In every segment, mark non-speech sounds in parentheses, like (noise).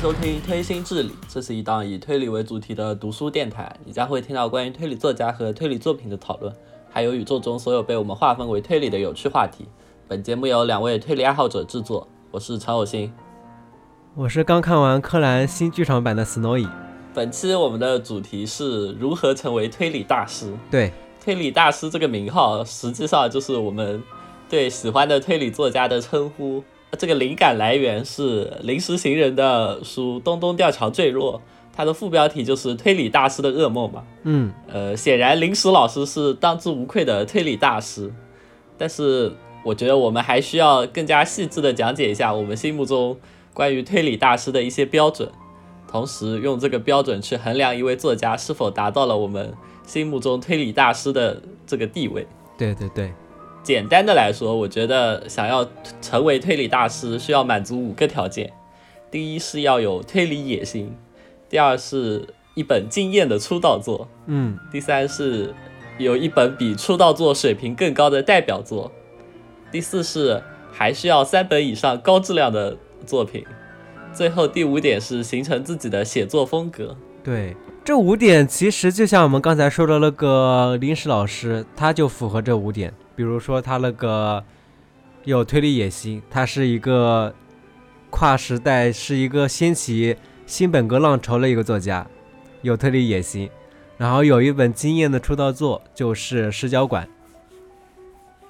收听《推心置理》，这是一档以推理为主题的读书电台。你将会听到关于推理作家和推理作品的讨论，还有宇宙中所有被我们划分为推理的有趣话题。本节目由两位推理爱好者制作，我是陈有心，我是刚看完柯南新剧场版的 Snowy。本期我们的主题是如何成为推理大师。对，推理大师这个名号，实际上就是我们对喜欢的推理作家的称呼。这个灵感来源是临时行人的书《东东吊桥坠落》，它的副标题就是“推理大师的噩梦”嘛。嗯，呃，显然临时老师是当之无愧的推理大师，但是我觉得我们还需要更加细致的讲解一下我们心目中关于推理大师的一些标准，同时用这个标准去衡量一位作家是否达到了我们心目中推理大师的这个地位。对对对，简单的来说，我觉得想要成为推理大师，需要满足五个条件：第一是要有推理野心，第二是一本惊艳的出道作，嗯，第三是有一本比出道作水平更高的代表作，第四是还需要三本以上高质量的作品，最后第五点是形成自己的写作风格。对，这五点其实就像我们刚才说的那个临时老师，他就符合这五点。比如说他那个有推理野心，他是一个跨时代，是一个掀起新本格浪潮的一个作家，有推理野心。然后有一本惊艳的出道作，就是《视角馆》。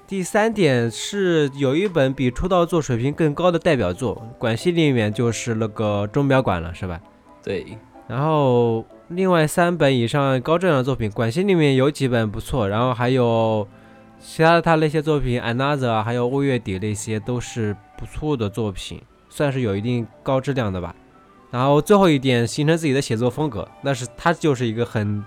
第三点是有一本比出道作水平更高的代表作，馆系里面就是那个钟表馆了，是吧？对，然后另外三本以上高质量的作品，管系里面有几本不错，然后还有其他的他那些作品，Another 啊还有五月底那些都是不错的作品，算是有一定高质量的吧。然后最后一点，形成自己的写作风格，那是他就是一个很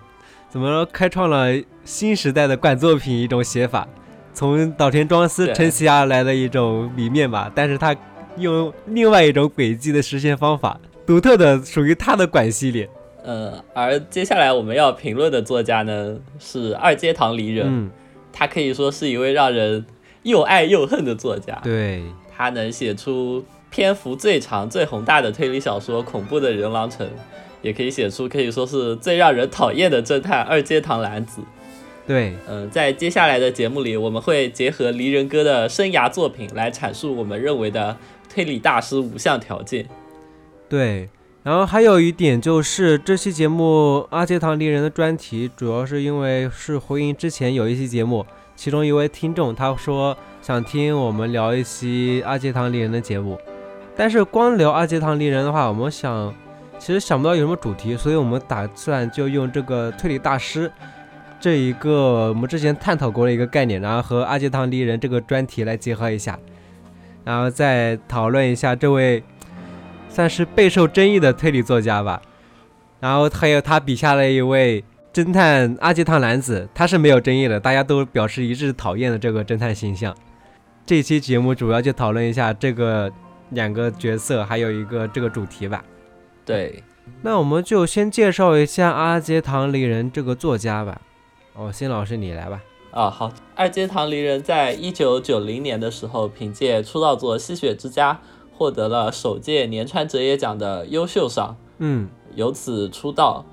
怎么说，开创了新时代的管作品一种写法，从岛田庄司对承袭而来的一种理念吧，但是他用另外一种轨迹的实现方法，独特的属于他的管系列。呃，而接下来我们要评论的作家呢是二阶堂离人。嗯，他可以说是一位让人又爱又恨的作家。对，他能写出篇幅最长、最宏大的推理小说《恐怖的人狼城》，也可以写出可以说是最让人讨厌的侦探二阶堂蓝子。对，嗯、在接下来的节目里，我们会结合离人哥的生涯作品来阐述我们认为的推理大师五项条件。对。然后还有一点就是，这期节目阿杰堂离人的专题，主要是因为是回应之前有一期节目，其中一位听众他说想听我们聊一期阿杰堂离人的节目，但是光聊阿杰堂离人的话，我们想其实想不到有什么主题，所以我们打算就用这个推理大师这一个我们之前探讨过的一个概念，然后和阿杰堂离人这个专题来结合一下，然后再讨论一下这位算是备受争议的推理作家吧。然后还有他笔下的一位侦探阿杰汤男子，他是没有争议的，大家都表示一致讨厌的这个侦探形象。这期节目主要就讨论一下这个两个角色，还有一个这个主题吧。对，那我们就先介绍一下阿杰唐离人这个作家吧。哦，辛老师你来吧。啊，好，二阶堂梨人在一九九零年的时候，凭借出道作《吸血之家》获得了首届年川哲也奖的优秀赏，嗯，由此出道。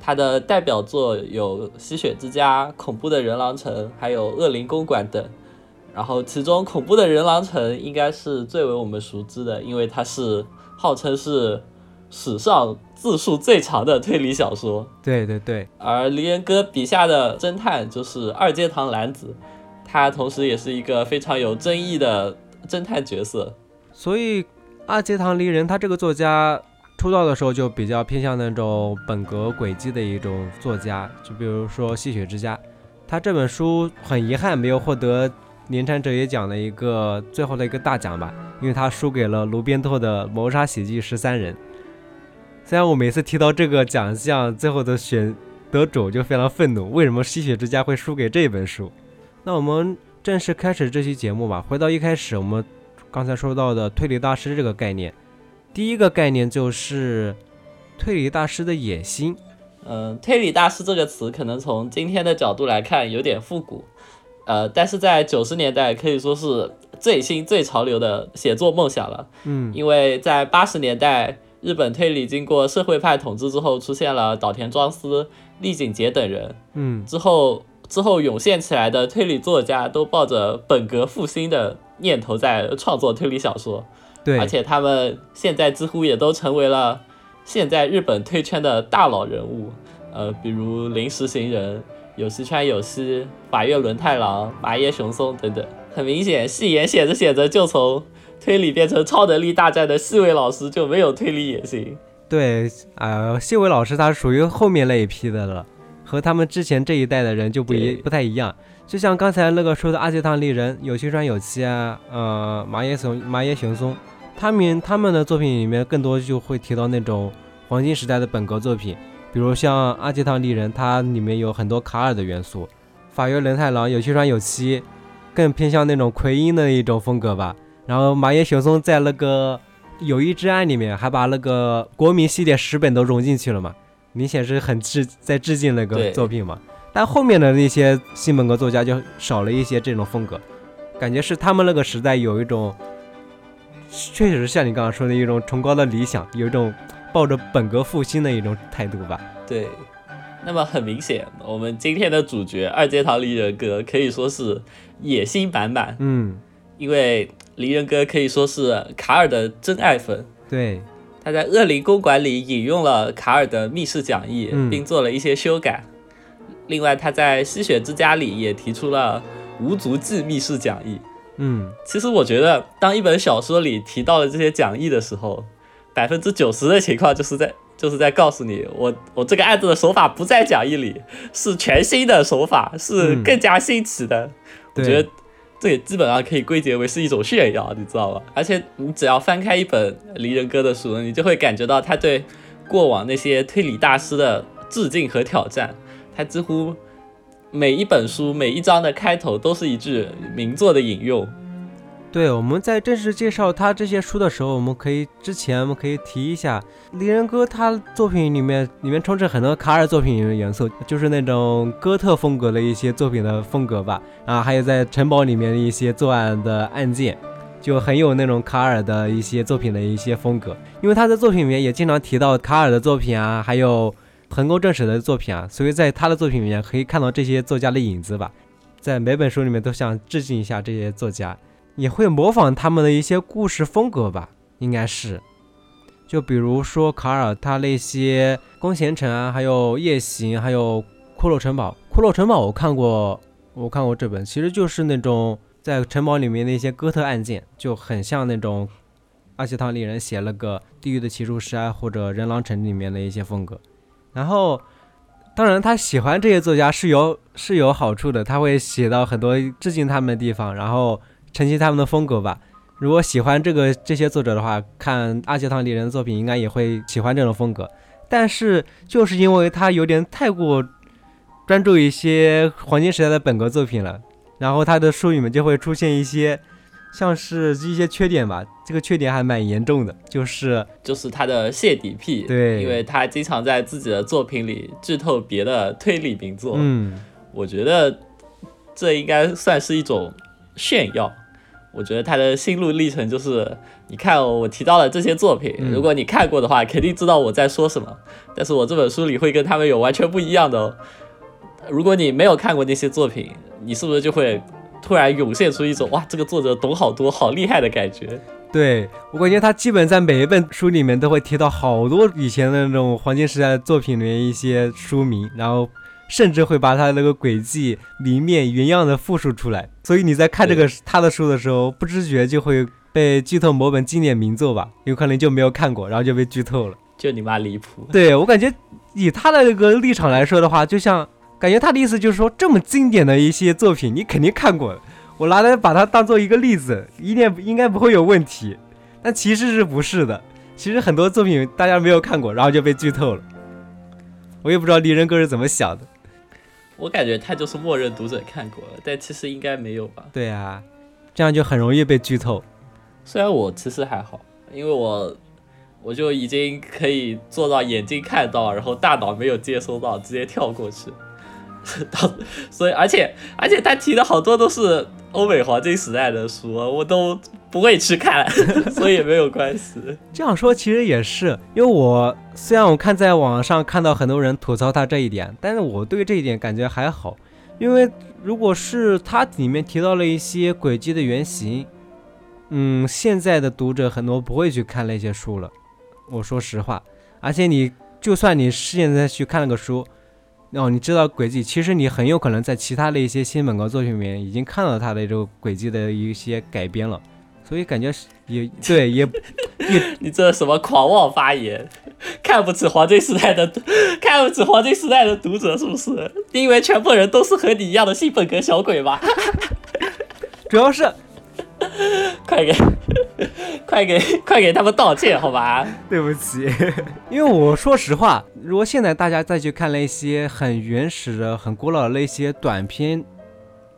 他的代表作有《吸血之家》《恐怖的人狼城》，还有《恶灵公馆》等。然后，其中《恐怖的人狼城》应该是最为我们熟知的，因为它是号称是史上字数最长的推理小说。对对对，而梨人哥笔下的侦探就是二阶堂蓝子，他同时也是一个非常有争议的侦探角色。所以阿杰唐离人他这个作家出道的时候就比较偏向那种本格轨迹的一种作家，就比如说《吸血之家》，他这本书很遗憾没有获得年产哲也奖的一个最后的一个大奖吧，因为他输给了卢边拓的《谋杀喜剧十三人》。虽然我每次提到这个奖项最后的选得主就非常愤怒，为什么《吸血之家》会输给这本书？那我们正式开始这期节目吧。回到一开始，我们刚才说到的推理大师这个概念，第一个概念就是推理大师的野心。嗯，推理大师这个词可能从今天的角度来看有点复古，呃，但是在九十年代可以说是最新最潮流的写作梦想了。嗯，因为在八十年代，日本推理经过社会派统治之后，出现了岛田庄司、立井洁等人。嗯，之后之后涌现起来的推理作家都抱着本格复兴的念头在创作推理小说，对，而且他们现在几乎也都成为了现在日本推圈的大佬人物。呃，比如临时行人、有西川有希、法月轮太郎、麻耶雄松等等。很明显，戏言写着写着就从推理变成超能力大战的细尾老师就没有推理野心。对，啊，细尾老师他属于后面那一批的了，和他们之前这一代的人就不一不太一样。就像刚才那个说的阿杰汤丽人、有西川有希啊，呃，麻耶雄麻耶雄松，他们他们的作品里面更多就会提到那种黄金时代的本格作品，比如像阿杰汤丽人，它里面有很多卡尔的元素；法约伦太郎、有西川有希，更偏向那种奎因的一种风格吧。然后麻耶雄松在那个《友谊之爱》里面还把那个国民系列十本都融进去了嘛，明显是很致在致敬那个作品嘛。但后面的那些新本格作家就少了一些这种风格，感觉是他们那个时代有一种，确实像你刚刚说的一种崇高的理想，有一种抱着本格复兴的一种态度吧。对，那么很明显，我们今天的主角二阶堂离人哥可以说是野心满满，嗯，因为离人哥可以说是卡尔的真爱粉。对，他在恶灵公馆里引用了卡尔的密室讲义，嗯并做了一些修改。另外，他在吸血之家里也提出了无足迹密室讲义。嗯，其实我觉得，当一本小说里提到了这些讲义的时候，百分之九十的情况就是在就是在告诉你，我我这个案子的手法不在讲义里，是全新的手法，是嗯更加新奇的。我觉得这也基本上可以归结为是一种炫耀，你知道吧？而且你只要翻开一本离人哥的书，你就会感觉到他对过往那些推理大师的致敬和挑战。他几乎每一本书每一章的开头都是一句名作的引用。对，我们在正式介绍他这些书的时候，我们可以之前我们可以提一下，离人哥他作品里面里面充斥很多卡尔作品的元素，就是那种哥特风格的一些作品的风格吧。啊，还有在城堡里面的一些作案的案件，就很有那种卡尔的一些作品的一些风格。因为他的作品里面也经常提到卡尔的作品啊，还有横沟正史的作品啊，所以在他的作品里面可以看到这些作家的影子吧。在每本书里面都想致敬一下这些作家。也会模仿他们的一些故事风格吧，应该是。就比如说卡尔他那些弓弦城啊，还有夜行，还有骷髅城堡。骷髅城堡我看过，我看过这本，其实就是那种在城堡里面的一些哥特案件，就很像那种阿西汤里人写了个《地狱的骑术师》啊，或者《人狼城》里面的一些风格。然后，当然他喜欢这些作家是有是有好处的，他会写到很多致敬他们的地方，然后。承袭他们的风格吧。如果喜欢这个这些作者的话，看阿杰汤里人的作品，应该也会喜欢这种风格。但是就是因为他有点太过专注一些黄金时代的本格作品了，然后他的书里面就会出现一些像是一些缺点吧。这个缺点还蛮严重的，就是就是他的泄底癖，对因为他经常在自己的作品里剧透别的推理名作。嗯，我觉得这应该算是一种炫耀。我觉得他的心路历程就是，你看、哦、我提到了这些作品，嗯如果你看过的话，肯定知道我在说什么。但是我这本书里会跟他们有完全不一样的哦。如果你没有看过那些作品，你是不是就会突然涌现出一种哇，这个作者懂好多，好厉害的感觉？对我感觉他基本在每一本书里面都会提到好多以前的那种黄金时代的作品里面一些书名，然后甚至会把他那个轨迹里面原样的复述出来。所以你在看这个他的书的时候，不知觉就会被剧透某本经典名作吧，有可能就没有看过，然后就被剧透了。就你妈离谱！对我感觉以他的那个立场来说的话，就像感觉他的意思就是说，这么经典的一些作品你肯定看过，我拿来把它当做一个例子，一定应该不会有问题。但其实是不是的？其实很多作品大家没有看过，然后就被剧透了。(laughs) 我也不知道李仁哥是怎么想的。我感觉他就是默认读者看过了，但其实应该没有吧？对啊，这样就很容易被剧透。虽然我其实还好，因为我我就已经可以做到眼睛看到，然后大脑没有接收到，直接跳过去。(laughs) 到，所以而且而且他提的好多都是欧美黄金时代的书，我都不会去看，(laughs) 所以没有关系。(laughs) 这样说其实也是，因为我虽然我看在网上看到很多人吐槽他这一点，但是我对这一点感觉还好，因为如果是他里面提到了一些轨迹的原型，嗯，现在的读者很多不会去看那些书了。我说实话，而且你就算你现在去看了个书。哦，你知道轨迹，其实你很有可能在其他的一些新本格作品里面已经看到他的这个轨迹的一些改编了，所以感觉也 (laughs) 对，也 (laughs) 也你这什么狂妄发言，看不起黄金时代的，看不起黄金时代的读者是不是？你以为全部人都是和你一样的新本格小鬼吗？(laughs) 主要是。(laughs) 快给，(laughs) 快给，快给他们道歉，好吧？(laughs) 对不起，因为我说实话，如果现在大家再去看那些很原始的、很古老的那些短片，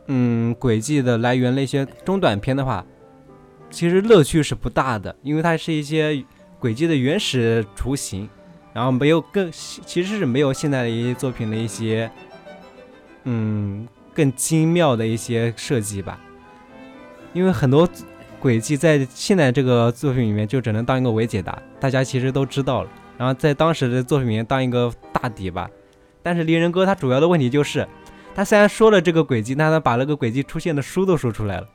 嗯，轨迹的来源那些中短片的话，其实乐趣是不大的，因为它是一些轨迹的原始雏形，然后没有更，其实是没有现在的一些作品的一些，嗯，更精妙的一些设计吧。因为很多轨迹在现在这个作品里面就只能当一个伪解答，大家其实都知道了。然后在当时的作品里面当一个大底吧。但是离人哥他主要的问题就是，他虽然说了这个轨迹，但他把那个轨迹出现的书都说出来了，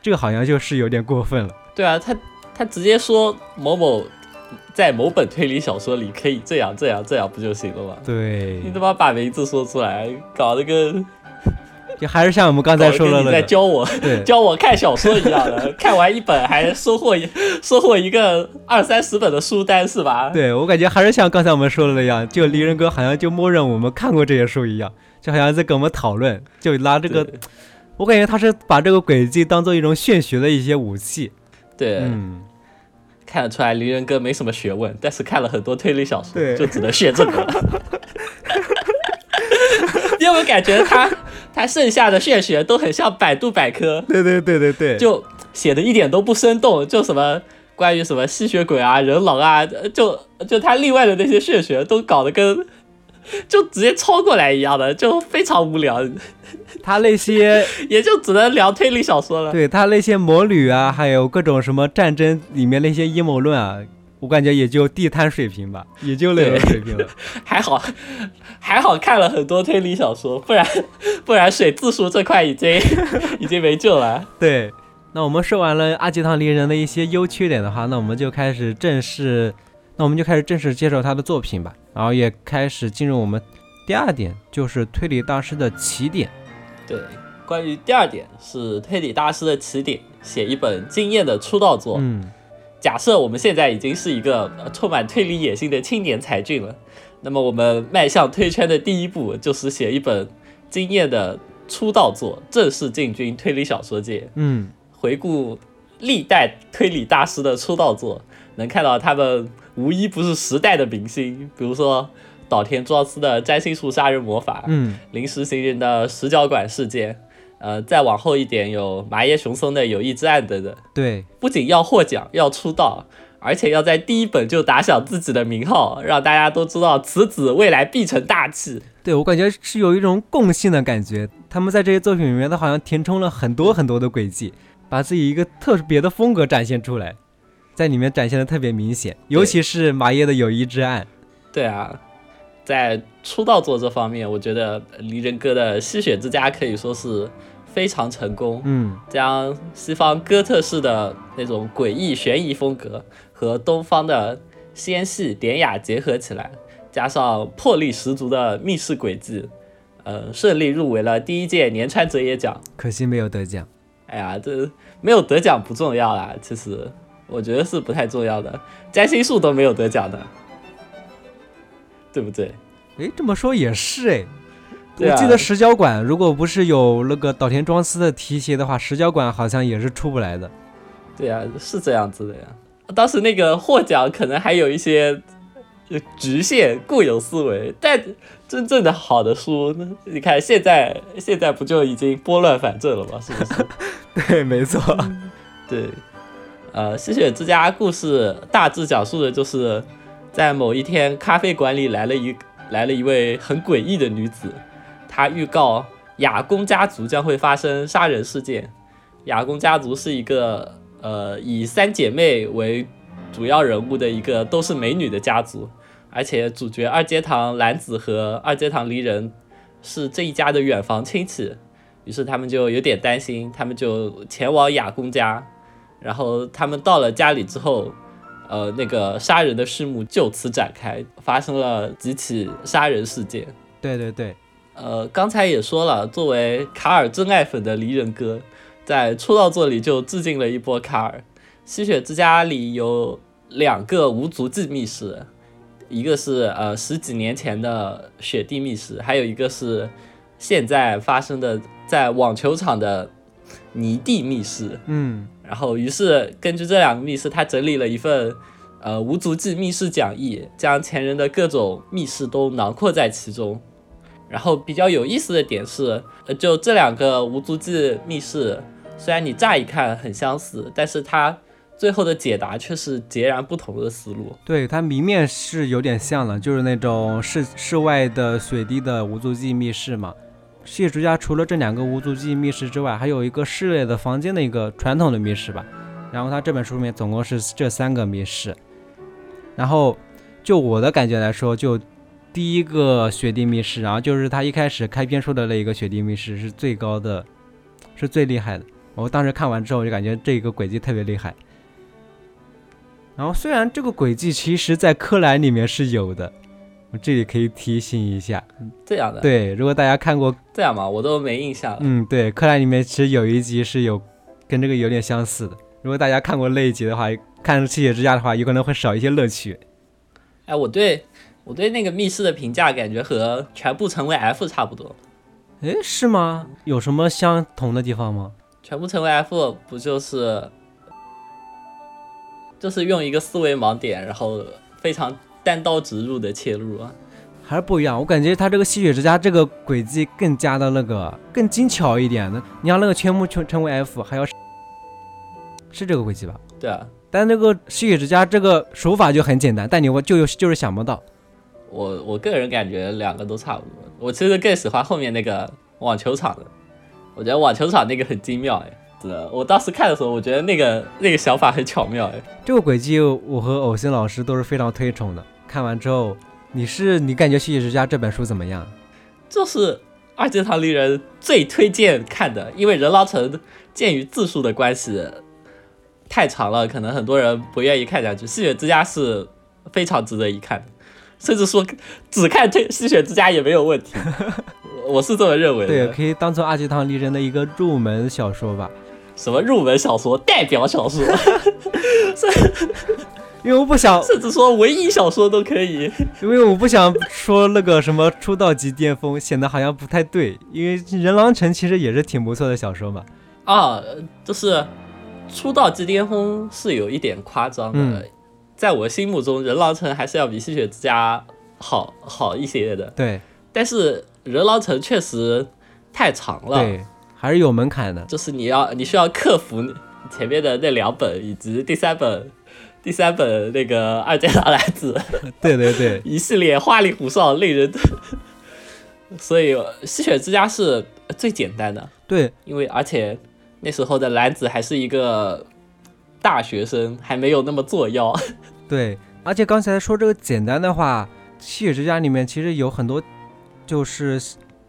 这个好像就是有点过分了。对啊，他他直接说某某在某本推理小说里可以这样这样这样不就行了吗？对，你怎么把名字说出来，搞得跟。就还是像我们刚才说的，你在教我，(laughs) 教我看小说一样的，看完一本还收获一收获一个二三十本的书单是吧？对我感觉还是像刚才我们说的那样，就离人哥好像就默认我们看过这些书一样，就好像在跟我们讨论，就拿这个，我感觉他是把这个轨迹当做一种玄学的一些武器。对，嗯，看得出来离人哥没什么学问，但是看了很多推理小说，就只能学这个。(laughs) 你有没有感觉他？他剩下的血学都很像百度百科，对对对对对，就写的一点都不生动，就什么关于什么吸血鬼啊、人狼啊，就就他另外的那些血学都搞得跟就直接抄过来一样的，就非常无聊。他那些 (laughs) 也就只能聊推理小说了。对他那些魔女啊，还有各种什么战争里面那些阴谋论啊。我感觉也就地摊水平吧，也就那个水平了。(laughs) 还好，还好看了很多推理小说，不然不然水字数这块已经已经没救了。(laughs) 对，那我们说完了阿吉汤离人的一些优缺点的话，那我们就开始正式，那我们就开始正式介绍他的作品吧。然后也开始进入我们第二点，就是推理大师的起点。对，关于第二点是推理大师的起点，写一本惊艳的出道作。嗯。假设我们现在已经是一个充满推理野心的青年才俊了，那么我们迈向推圈的第一步就是写一本惊艳的出道作，正式进军推理小说界。嗯，回顾历代推理大师的出道作，能看到他们无一不是时代的明星，比如说岛田庄司的占星术杀人魔法，嗯，临时行人的十角馆事件。呃，再往后一点有麻耶雄松的友谊之案等等。对，不仅要获奖，要出道，而且要在第一本就打响自己的名号，让大家都知道此子未来必成大器。对我感觉是有一种共性的感觉，他们在这些作品里面，都好像填充了很多很多的轨迹，把自己一个特别的风格展现出来，在里面展现的特别明显，尤其是麻耶的友谊之案。对啊，在出道作这方面，我觉得离人哥的吸血之家可以说是。非常成功，嗯，将西方哥特式的那种诡异悬疑风格和东方的纤细典雅结合起来，加上魄力十足的密室轨迹，呃，顺利入围了第一届年川哲也奖，可惜没有得奖。哎呀，这没有得奖不重要啦，其实我觉得是不太重要的，占星术都没有得奖的，对不对？哎，这么说也是哎。我记得石角馆，如果不是有那个岛田庄司的提携的话，石角馆好像也是出不来的。对呀，是这样子的呀。当时那个获奖可能还有一些局限固有思维，但真正的好的书，你看现在现在不就已经拨乱反正了吗？是不是？(laughs) 对，没错。对，呃，吸血之家故事大致讲述的就是在某一天咖啡馆里来了一来了一位很诡异的女子。他预告雅宫家族将会发生杀人事件。雅宫家族是一个呃以三姐妹为主要人物的一个都是美女的家族，而且主角二阶堂兰子和二阶堂梨人是这一家的远房亲戚，于是他们就有点担心，他们就前往雅宫家，然后他们到了家里之后。呃，那个杀人的序幕就此展开，发生了几起杀人事件。对对对，呃，刚才也说了，作为卡尔真爱粉的离人哥，在出道作里就致敬了一波卡尔。吸血之家里有两个无足迹密室，一个是呃十几年前的雪地密室，还有一个是现在发生的在网球场的泥地密室。嗯。然后，于是根据这两个密室，他整理了一份，呃，无足迹密室讲义，将前人的各种密室都囊括在其中。然后比较有意思的点是，呃，就这两个无足迹密室，虽然你乍一看很相似，但是它最后的解答却是截然不同的思路。对，它谜面是有点像了，就是那种室室外的水滴的无足迹密室嘛。吸血之家除了这两个无足迹密室之外，还有一个室内的房间的一个传统的密室吧。然后他这本书里面总共是这三个密室。然后就我的感觉来说，就第一个雪地密室，然后就是他一开始开篇说的那一个雪地密室是最高的，是最厉害的。我当时看完之后就感觉这个轨迹特别厉害。然后虽然这个轨迹其实在柯南里面是有的。我这里可以提醒一下，这样的对，如果大家看过这样嘛？我都没印象。嗯，对，柯南里面其实有一集是有跟这个有点相似的。如果大家看过那一集的话，看《吸血之家》的话，有可能会少一些乐趣。哎，我对我对那个密室的评价感觉和全部成为 F 差不多。哎，是吗？有什么相同的地方吗？全部成为 F 不就是就是用一个思维盲点，然后非常。单刀直入的切入啊，还是不一样。我感觉他这个吸血之家这个轨迹更加的那个更精巧一点的。你像那个全部全成为 F，还要是这个轨迹吧？对啊。但那个吸血之家这个手法就很简单，但你我就就是想不到。我我个人感觉两个都差不多。我其实更喜欢后面那个网球场的，我觉得网球场那个很精妙哎。我当时看的时候，我觉得那个那个想法很巧妙哎。这个轨迹我和偶星老师都是非常推崇的。看完之后，你是你感觉《吸血之家》这本书怎么样？这是二阶堂离人最推荐看的，因为人狼城鉴于字数的关系太长了，可能很多人不愿意看下去。《吸血之家》是非常值得一看的，甚至说只看推《吸血之家》也没有问题。我是这么认为的。对，可以当做二级堂离人的一个入门小说吧。什么入门小说？代表小说？(laughs) 因为我不想，甚至说文艺小说都可以。因为我不想说那个什么出道即巅峰，显得好像不太对。因为人狼城其实也是挺不错的小说嘛。啊，就是出道即巅峰是有一点夸张的，在我心目中，人狼城还是要比吸血之家好好一些的。对，但是人狼城确实太长了，对，还是有门槛的。就是你要你需要克服前面的那两本以及第三本。第三本那个二阶堂男子，(laughs) 对对对，(laughs) 一系列花里胡哨、令人，所以吸血之家是最简单的。对，因为而且那时候的男子还是一个大学生，还没有那么作妖。对，而且刚才说这个简单的话，吸血之家里面其实有很多就是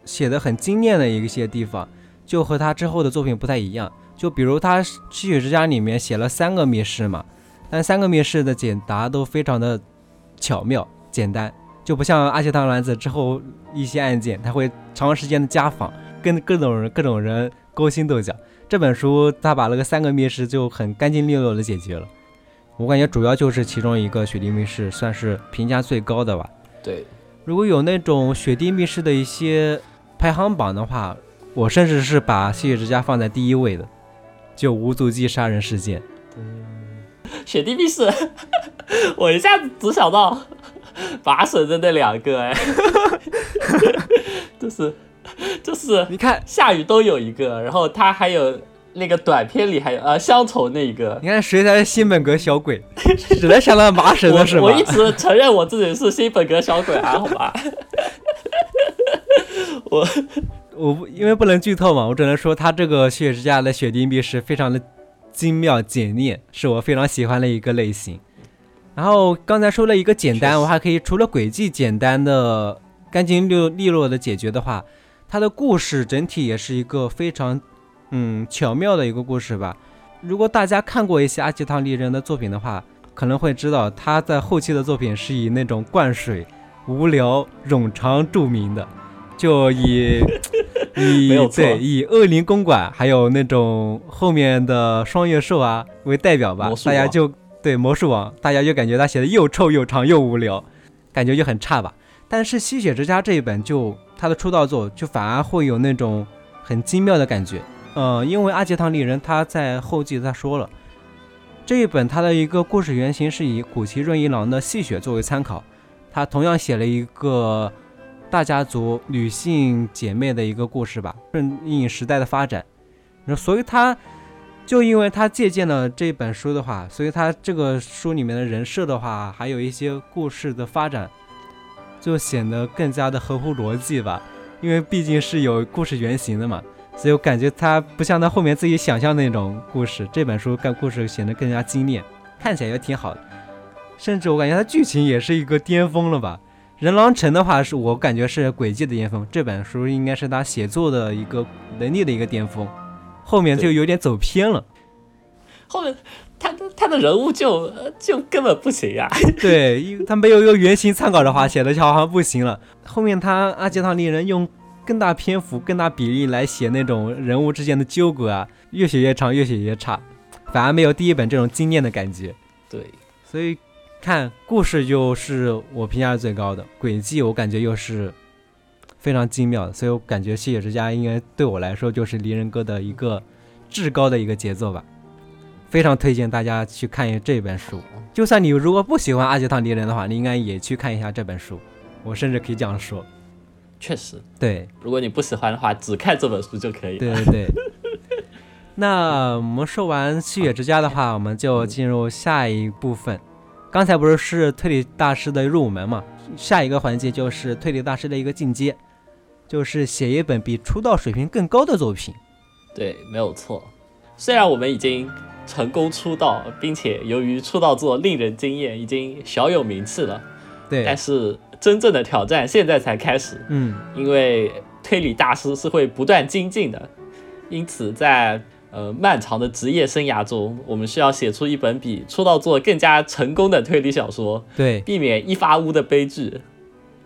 写的很精炼的一些地方，就和他之后的作品不太一样。就比如他吸血之家里面写了三个密室嘛。但三个密室的解答都非常的巧妙简单，就不像阿奇汤兰子之后一些案件，他会长时间的家访，跟各种人各种人勾心斗角。这本书他把那个三个密室就很干净利落的解决了。我感觉主要就是其中一个雪地密室算是评价最高的吧。对，如果有那种雪地密室的一些排行榜的话，我甚至是把吸血之家放在第一位的，就无足迹杀人事件。(laughs) 雪地密室，(laughs) 我一下子只想到 (laughs) 拔绳的那两个，哎，就是就是，你看下雨都有一个，然后他还有那个短片里还有呃乡愁那一个，你看谁才是新本格小鬼？(laughs) 只能想到麻绳的是吗？我一直承认我自己是新本格小鬼啊，(laughs) 好吧？(laughs) 我我不因为不能剧透嘛，我只能说他这个血之家的血滴密是非常的精妙简练，是我非常喜欢的一个类型。然后刚才说了一个简单，我还可以除了轨迹简单的、干净利利落的解决的话，它的故事整体也是一个非常嗯巧妙的一个故事吧。如果大家看过一些阿吉汤利人的作品的话，可能会知道他在后期的作品是以那种灌水、无聊、冗长著名的，就以 (laughs) 以对以恶灵公馆还有那种后面的双月兽啊为代表吧，大家就。对魔术王，大家就感觉他写的又臭又长又无聊，感觉就很差吧。但是吸血之家这一本就他的出道作就反而会有那种很精妙的感觉。呃，因为阿杰唐利人他在后记他说了，这一本他的一个故事原型是以古奇润一郎的戏血作为参考，他同样写了一个大家族女性姐妹的一个故事吧，顺应时代的发展，所以他。就因为他借鉴了这本书的话，所以他这个书里面的人设的话，还有一些故事的发展，就显得更加的合乎逻辑吧。因为毕竟是有故事原型的嘛，所以我感觉他不像他后面自己想象那种故事。这本书干故事显得更加精炼，看起来也挺好的。甚至我感觉他剧情也是一个巅峰了吧。人狼城的话，是我感觉是轨迹的巅峰。这本书应该是他写作的一个能力的一个巅峰。后面就有点走偏了，后面他的他的人物就就根本不行呀。(laughs) (laughs) 对，因为他没有一个原型参考的话，写的就好像不行了。后面他阿杰唐利人用更大篇幅、更大比例来写那种人物之间的纠葛啊，越写越长，越写越差，反而没有第一本这种惊艳的感觉。对，所以看故事就是我评价是最高的，轨迹我感觉又是。非常精妙的，所以我感觉《吸血之家》应该对我来说就是离人歌的一个至高的一个杰作吧。非常推荐大家去看一下这本书。就算你如果不喜欢阿杰汤离人的话，你应该也去看一下这本书。我甚至可以这样说。确实，对。如果你不喜欢的话，只看这本书就可以。对对对。(laughs) 那我们说完《吸血之家》的话，我们就进入下一部分。刚才不是是推理大师的入门嘛？下一个环节就是推理大师的一个进阶。就是写一本比出道水平更高的作品，对，没有错。虽然我们已经成功出道，并且由于出道作令人惊艳，已经小有名气了，对。但是真正的挑战现在才开始，嗯，因为推理大师是会不断精进的，因此在呃漫长的职业生涯中，我们需要写出一本比出道作更加成功的推理小说，对，避免一发屋的悲剧。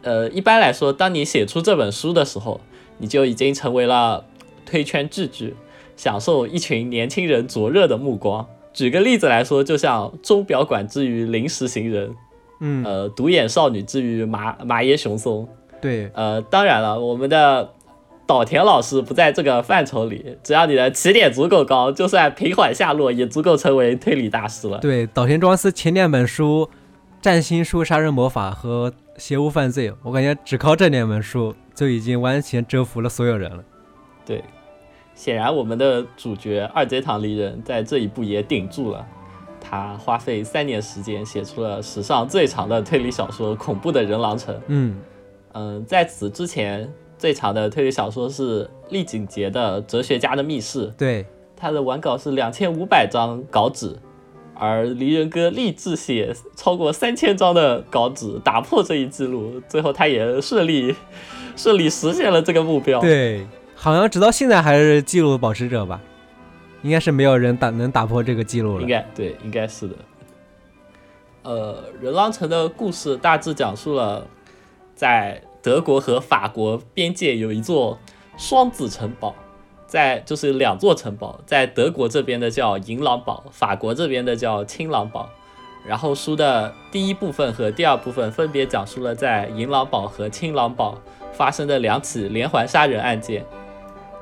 呃，一般来说，当你写出这本书的时候，你就已经成为了推圈智巨，享受一群年轻人灼热的目光。举个例子来说，就像钟表馆之于临时行人，嗯，呃，独眼少女之于麻麻耶雄松，对，呃，当然了，我们的岛田老师不在这个范畴里。只要你的起点足够高，就算平缓下落，也足够成为推理大师了。对，岛田庄司前两本书，《占星术杀人魔法》和。邪物犯罪，我感觉只靠这两本书就已经完全征服了所有人了。对，显然我们的主角二阶堂离人在这一步也顶住了。他花费三年时间写出了史上最长的推理小说《恐怖的人狼城》。嗯嗯，在此之前最长的推理小说是丽景杰的《哲学家的密室》。对，他的完稿是两千五百张稿纸。而离人哥立志写超过三千张的稿纸，打破这一记录，最后他也顺利顺利实现了这个目标。对，好像直到现在还是记录保持者吧，应该是没有人打能打破这个记录了。应该对，应该是的。呃，人狼城的故事大致讲述了，在德国和法国边界有一座双子城堡。在就是两座城堡，在德国这边的叫银狼堡，法国这边的叫青狼堡。然后书的第一部分和第二部分分别讲述了在银狼堡和青狼堡发生的两起连环杀人案件。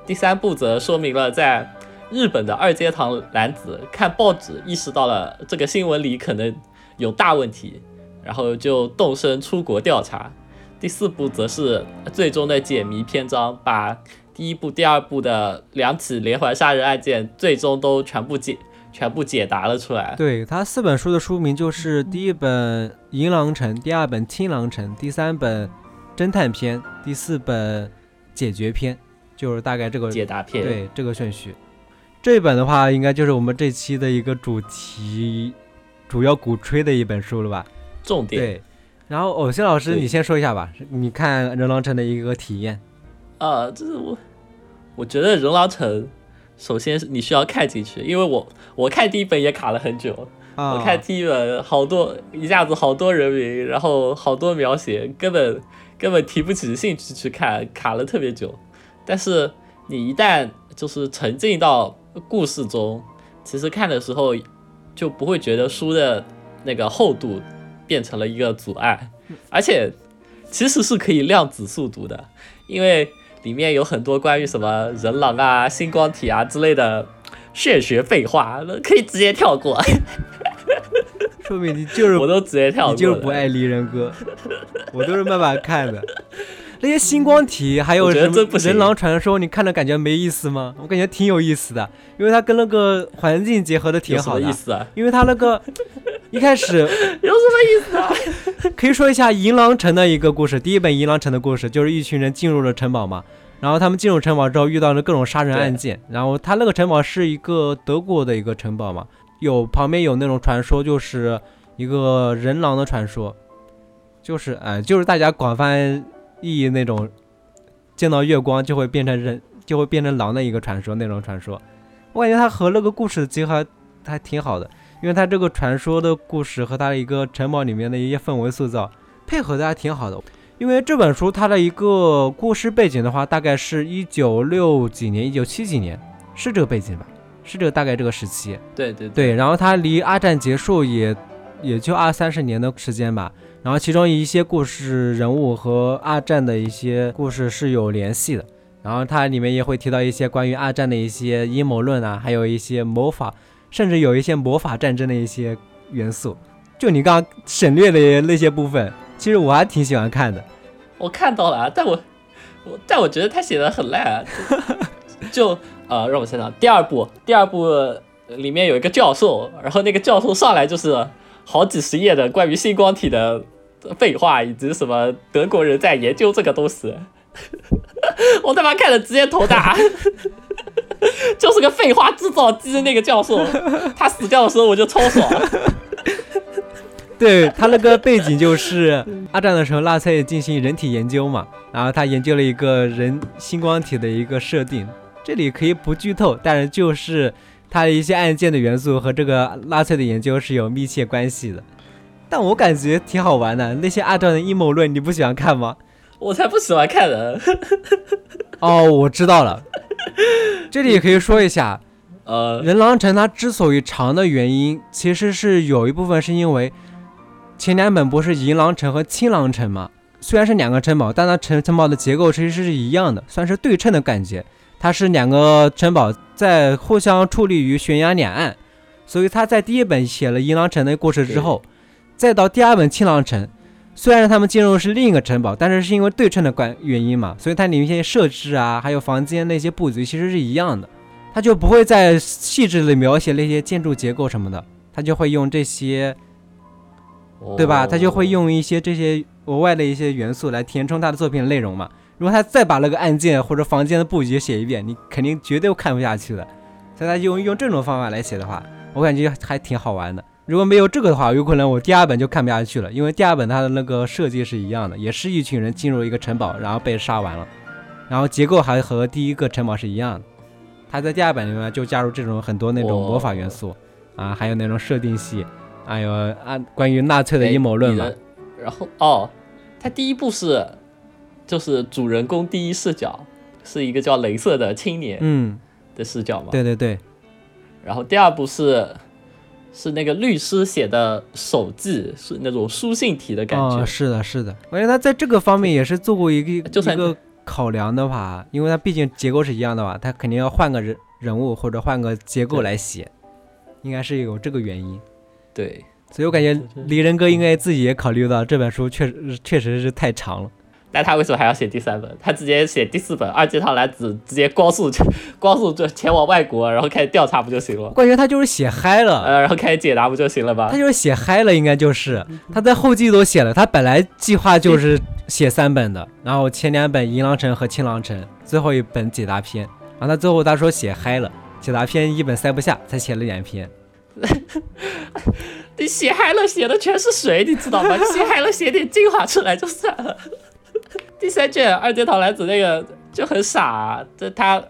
第三部则说明了在日本的二阶堂男子看报纸意识到了这个新闻里可能有大问题，然后就动身出国调查。第四部则是最终的解谜篇章，把。第一部、第二部的两起连环杀人案件，最终都全部解、全部解答了出来。对他四本书的书名就是第一本《银狼城》，第二本《青狼城》，第三本《侦探篇》，第四本《解决篇》。就是大概这个解答篇。对这个顺序。这一本的话，应该就是我们这期的一个主题，主要鼓吹的一本书了吧？重点。对。然后，偶像老师，你先说一下吧，你看《人狼城》的一个体验。啊，这是我，我觉得《人狼城》，首先是你需要看进去，因为我我看第一本也卡了很久，啊，我看第一本好多一下子好多人名，然后好多描写，根本根本提不起兴趣去看，卡了特别久。但是你一旦就是沉浸到故事中，其实看的时候就不会觉得书的那个厚度变成了一个阻碍，而且其实是可以量子速读的，因为里面有很多关于什么人狼啊、星光体啊之类的玄学废话，那可以直接跳过。说明你就是我都直接跳过。你就是不爱离人歌，我都是慢慢看的。那些星光体还有什么人狼传说，你看着感觉没意思吗？我感觉挺有意思的，因为它跟那个环境结合的挺好的。么意思啊？因为它那个一开始 (laughs) 有什么意思啊？(laughs) 可以说一下银狼城的一个故事。第一本银狼城的故事就是一群人进入了城堡嘛，然后他们进入城堡之后遇到了各种杀人案件，然后他那个城堡是一个德国的一个城堡嘛，有旁边有那种传说，就是一个人狼的传说，就是哎、就是大家广泛意义那种见到月光就会变成人，就会变成狼的一个传说那种传说。我感觉它和那个故事结合还挺好的，因为它这个传说的故事和它的一个城堡里面的一些氛围塑造配合的还挺好的。因为这本书它的一个故事背景的话，大概是一九六几年、一九七几年，是这个背景吧？是这个大概这个时期。对对对，然后它离二战结束也也就二三十年的时间吧。然后其中一些故事人物和二战的一些故事是有联系的。然后它里面也会提到一些关于二战的一些阴谋论啊，还有一些魔法，甚至有一些魔法战争的一些元素。就你刚刚省略的那些部分，其实我还挺喜欢看的。我看到了，但我我但我觉得他写的很烂啊。就 (laughs) 呃，让我想想，第二部第二部里面有一个教授，然后那个教授上来就是好几十页的关于星光体的废话，以及什么德国人在研究这个东西。(laughs) 我他妈看了直接头大，(laughs) 就是个废话制造机的。那个教授，他死掉的时候我就超爽。(laughs) 对他那个背景就是二战的时候，纳粹进行人体研究嘛，然后他研究了一个人星光体的一个设定，这里可以不剧透，但是就是他的一些案件的元素和这个纳粹的研究是有密切关系的。但我感觉挺好玩的，那些二战的阴谋论你不喜欢看吗？我才不喜欢看人。(laughs) 哦，我知道了，这里也可以说一下，(laughs) 呃，人狼城它之所以长的原因，其实是有一部分是因为前两本不是银狼城和青狼城嘛？虽然是两个城堡，但它城城堡的结构其实是一样的，算是对称的感觉。它是两个城堡在互相矗立于悬崖两岸，所以他在第一本写了银狼城的故事之后，再到第二本青狼城，虽然他们进入是另一个城堡，但是是因为对称的关原因嘛，所以它里面一些设置啊，还有房间那些布局其实是一样的。他就不会再细致的描写那些建筑结构什么的，他就会用这些，对吧？他就会用一些这些额外的一些元素来填充他的作品的内容嘛。如果他再把那个案件或者房间的布局写一遍，你肯定绝对看不下去的。所以他用用这种方法来写的话，我感觉还挺好玩的。如果没有这个的话，有可能我第二本就看不下去了，因为第二本它的那个设计是一样的，也是一群人进入一个城堡，然后被杀完了，然后结构还和第一个城堡是一样的。他在第二本里面就加入这种很多那种魔法元素啊，还有那种设定系，还有啊关于纳粹的阴谋论嘛然后哦，他第一部是就是主人公第一视角，是一个叫镭射的青年嗯，的视角嘛。对对对，然后第二部是是那个律师写的手记，是那种书信体的感觉。哦，是的，是的，我觉得他在这个方面也是做过一个就算一个考量的话，因为他毕竟结构是一样的嘛，他肯定要换个人人物或者换个结构来写，应该是有这个原因。对，所以我感觉对对李仁哥应该自己也考虑到这本书确实确实是太长了。但他为什么还要写第三本？他直接写第四本《二阶堂男子》，直接光速光速就前往外国，然后开始调查不就行了关键他就是写嗨了，呃，然后开始解答不就行了吗他？就是写嗨了，应该就是他在后记都写了，他本来计划就是写三本的，然后前两本《银狼城》和《青狼城》，最后一本解答篇，然后他最后他说写嗨了，解答篇一本塞不下，才写了两篇。(laughs) 你写嗨了，写的全是水，你知道吗？你写嗨了，写点精华出来就算了。(laughs) 第三卷二阶堂男子那个就很傻、这他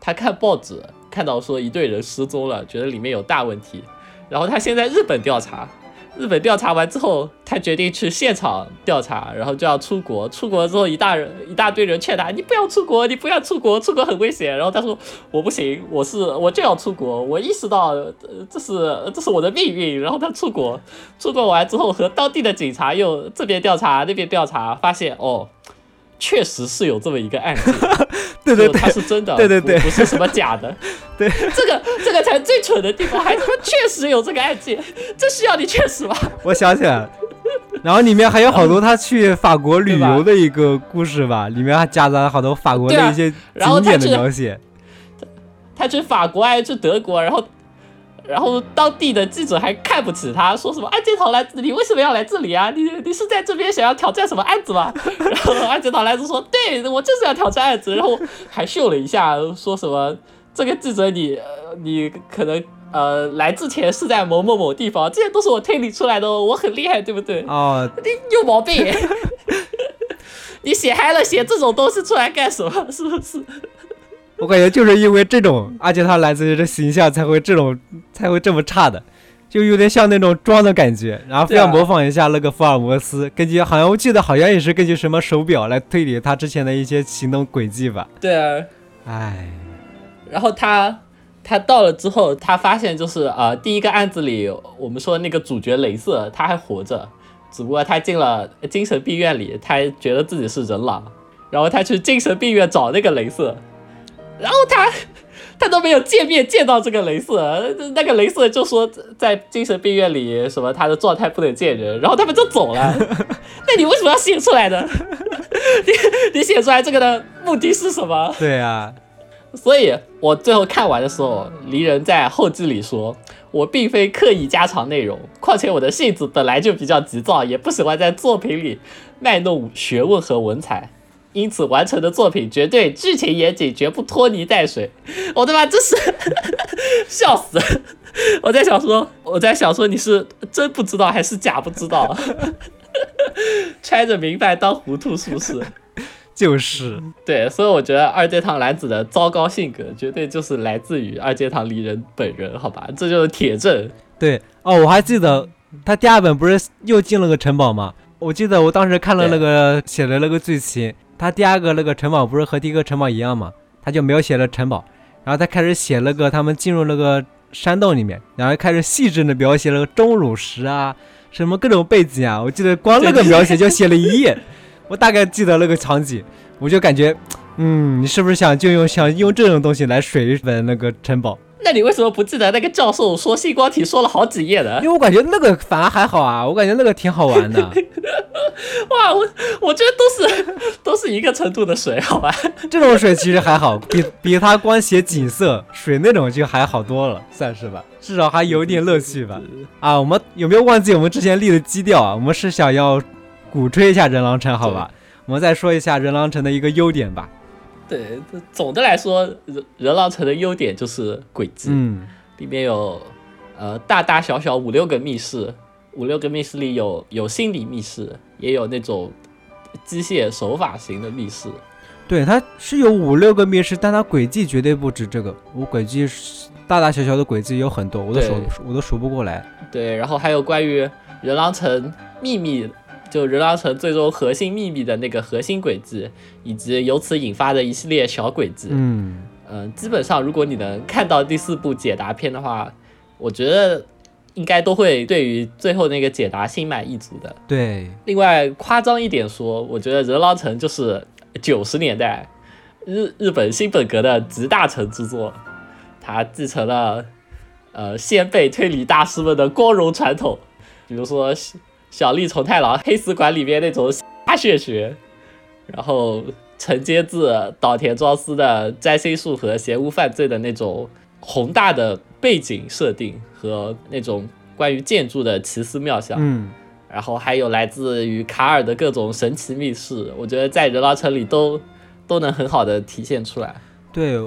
他看报纸看到说一队人失踪了，觉得里面有大问题，然后他现在日本调查，日本调查完之后，他决定去现场调查，然后就要出国。出国之后，一大人一大堆人劝他：“你不要出国，你不要出国，出国很危险。”然后他说：“我不行，我是我就要出国。我意识到、呃这是这是我的命运。”然后他出国，出国完之后和当地的警察又这边调查那边调查，发现哦。确实是有这么一个案件，对对对就它，是真的，对对对不不是什么假的。(laughs) 对，这个这个才是最蠢的地方，还他妈确实有这个案件，这需要你确实吗？我想起来了。然后里面还有好多他去法国旅游的一个故事吧，里面还夹杂了好多法国的一些然后景点的描写。他去法国还是去德国，然后然后当地的记者还看不起他，说什么安杰桃男子，你为什么要来这里啊？你你是在这边想要挑战什么案子吗？(laughs) 然后安杰桃来就说，对我就是要挑战案子，然后还秀了一下，说什么这个记者你呃你可能。呃，来之前是在某某某地方，这些都是我推理出来的哦，我很厉害，对不对？(laughs) 哦，你有毛病！(laughs) 你写嗨了，写这种东西出来干什么？是不是？我感觉就是因为这种阿杰他来自于这形象才会这种才会这么差的，就有点像那种装的感觉，然后非要模仿一下那个福尔摩斯，根据好像我记得好像也是根据什么手表来推理他之前的一些行动轨迹吧。对啊，唉，然后他他到了之后，他发现就是呃，第一个案子里我们说那个主角雷瑟他还活着，只不过他进了精神病院里，他觉得自己是人狼，然后他去精神病院找那个雷瑟，然后他。他都没有见面见到这个雷瑟，(laughs) 那个雷瑟就说在精神病院里什么他的状态不能见人，然后他们就走了。(laughs) 那你为什么要写出来呢？(laughs) 你你写出来这个的目的是什么？对啊，所以我最后看完的时候，离人在后记里说：“我并非刻意加长内容，况且我的性子本来就比较急躁，也不喜欢在作品里卖弄学问和文采。”因此，完成的作品绝对剧情严谨，绝不拖泥带水。我他妈这是 (laughs) 笑死！我在想说，我在想说，你是真不知道还是假不知道？(laughs) 揣着明白当糊涂是不是？就是对，所以我觉得二阶堂男子的糟糕性格，绝对就是来自于二阶堂离人本人，好吧？这就是铁证。对哦，我还记得他第二本不是又进了个城堡吗？我记得我当时看了那个写的那个剧情，他第二个那个城堡不是和第一个城堡一样吗？他就描写了城堡，然后他开始写那个他们进入那个山洞里面，然后开始细致的描写了钟乳石啊，(laughs) 什么各种背景啊。我记得光那个描写就写了一页，我大概记得那个场景，我就感觉，嗯，你是不是想就用想用这种东西来水一本那个城堡？那你为什么不记得那个教授说星光体说了好几页的因？为我感觉那个反而还好啊，我感觉那个挺好玩的。(laughs) 哇，我我觉得都是都是一个程度的水，好吧？这种水其实还好，比比他光写景色水那种就还好多了，算是吧，至少还有点乐趣吧。啊，我们有没有忘记我们之前立的基调啊？我们是想要鼓吹一下人狼城，好吧？我们再说一下人狼城的一个优点吧。对，这总的来说，人人狼城的优点就是轨迹，嗯，里面有呃大大小小五六个密室，五六个密室里有有心理密室，也有那种机械手法型的密室。对，它是有五六个密室，但它轨迹绝对不止这个。我轨迹是大大小小的轨迹有很多，我都数我都数不过来。对，然后还有关于人狼城秘密，就人狼城最终核心秘密的那个核心轨迹，以及由此引发的一系列小轨迹。嗯，嗯、基本上如果你能看到第四部解答篇的话，我觉得应该都会对于最后那个解答心满意足的。对，另外夸张一点说，我觉得人狼城就是九十年代日日本新本格的集大成之作，它继承了呃先辈推理大师们的光荣传统，比如说小小栗虫太郎黑死馆里面那种 (laughs) 瞎血学，然后承接自岛田庄司的摘星术和嫌恶犯罪的那种宏大的背景设定和那种关于建筑的奇思妙想，嗯，然后还有来自于卡尔的各种神奇密室，我觉得在人狼城里都都能很好的体现出来。对，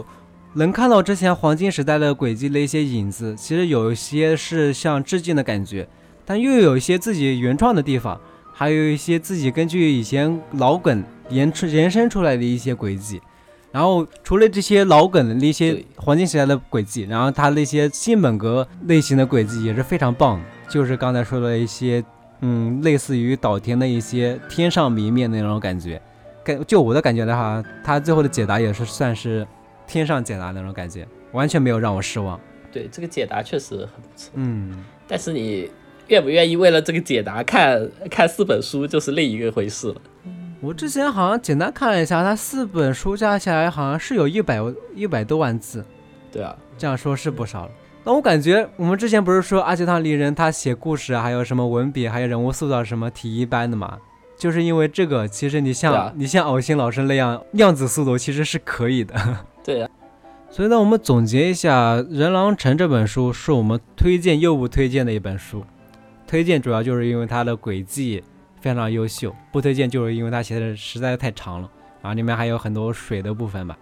能看到之前黄金时代的轨迹的一些影子，其实有一些是像致敬的感觉，但又有一些自己原创的地方，还有一些自己根据以前老梗延出延伸出来的一些轨迹。然后除了这些老梗的那些黄金时代的轨迹，然后它那些新本格类型的轨迹也是非常棒的，就是刚才说的一些，嗯，类似于岛田的一些天上明面那种感觉。感就我的感觉的话，他最后的解答也是算是天上解答那种感觉，完全没有让我失望。对，这个解答确实很不错，嗯，但是你愿不愿意为了这个解答看看四本书，就是另一个回事了。我之前好像简单看了一下，他四本书加起来好像是有一百一百多万字，对啊，这样说是不少了。那我感觉我们之前不是说阿基汤离人他写故事啊还有什么文笔，还有人物塑造什么挺一般的嘛？就是因为这个，其实你像、啊你像偶星老师那样量子速度其实是可以的。(laughs) 对啊，所以呢，我们总结一下，《人狼城》这本书是我们推荐又不推荐的一本书。推荐主要就是因为它的轨迹非常优秀，不推荐就是因为它写的实在是太长了，然后里面还有很多水的部分吧。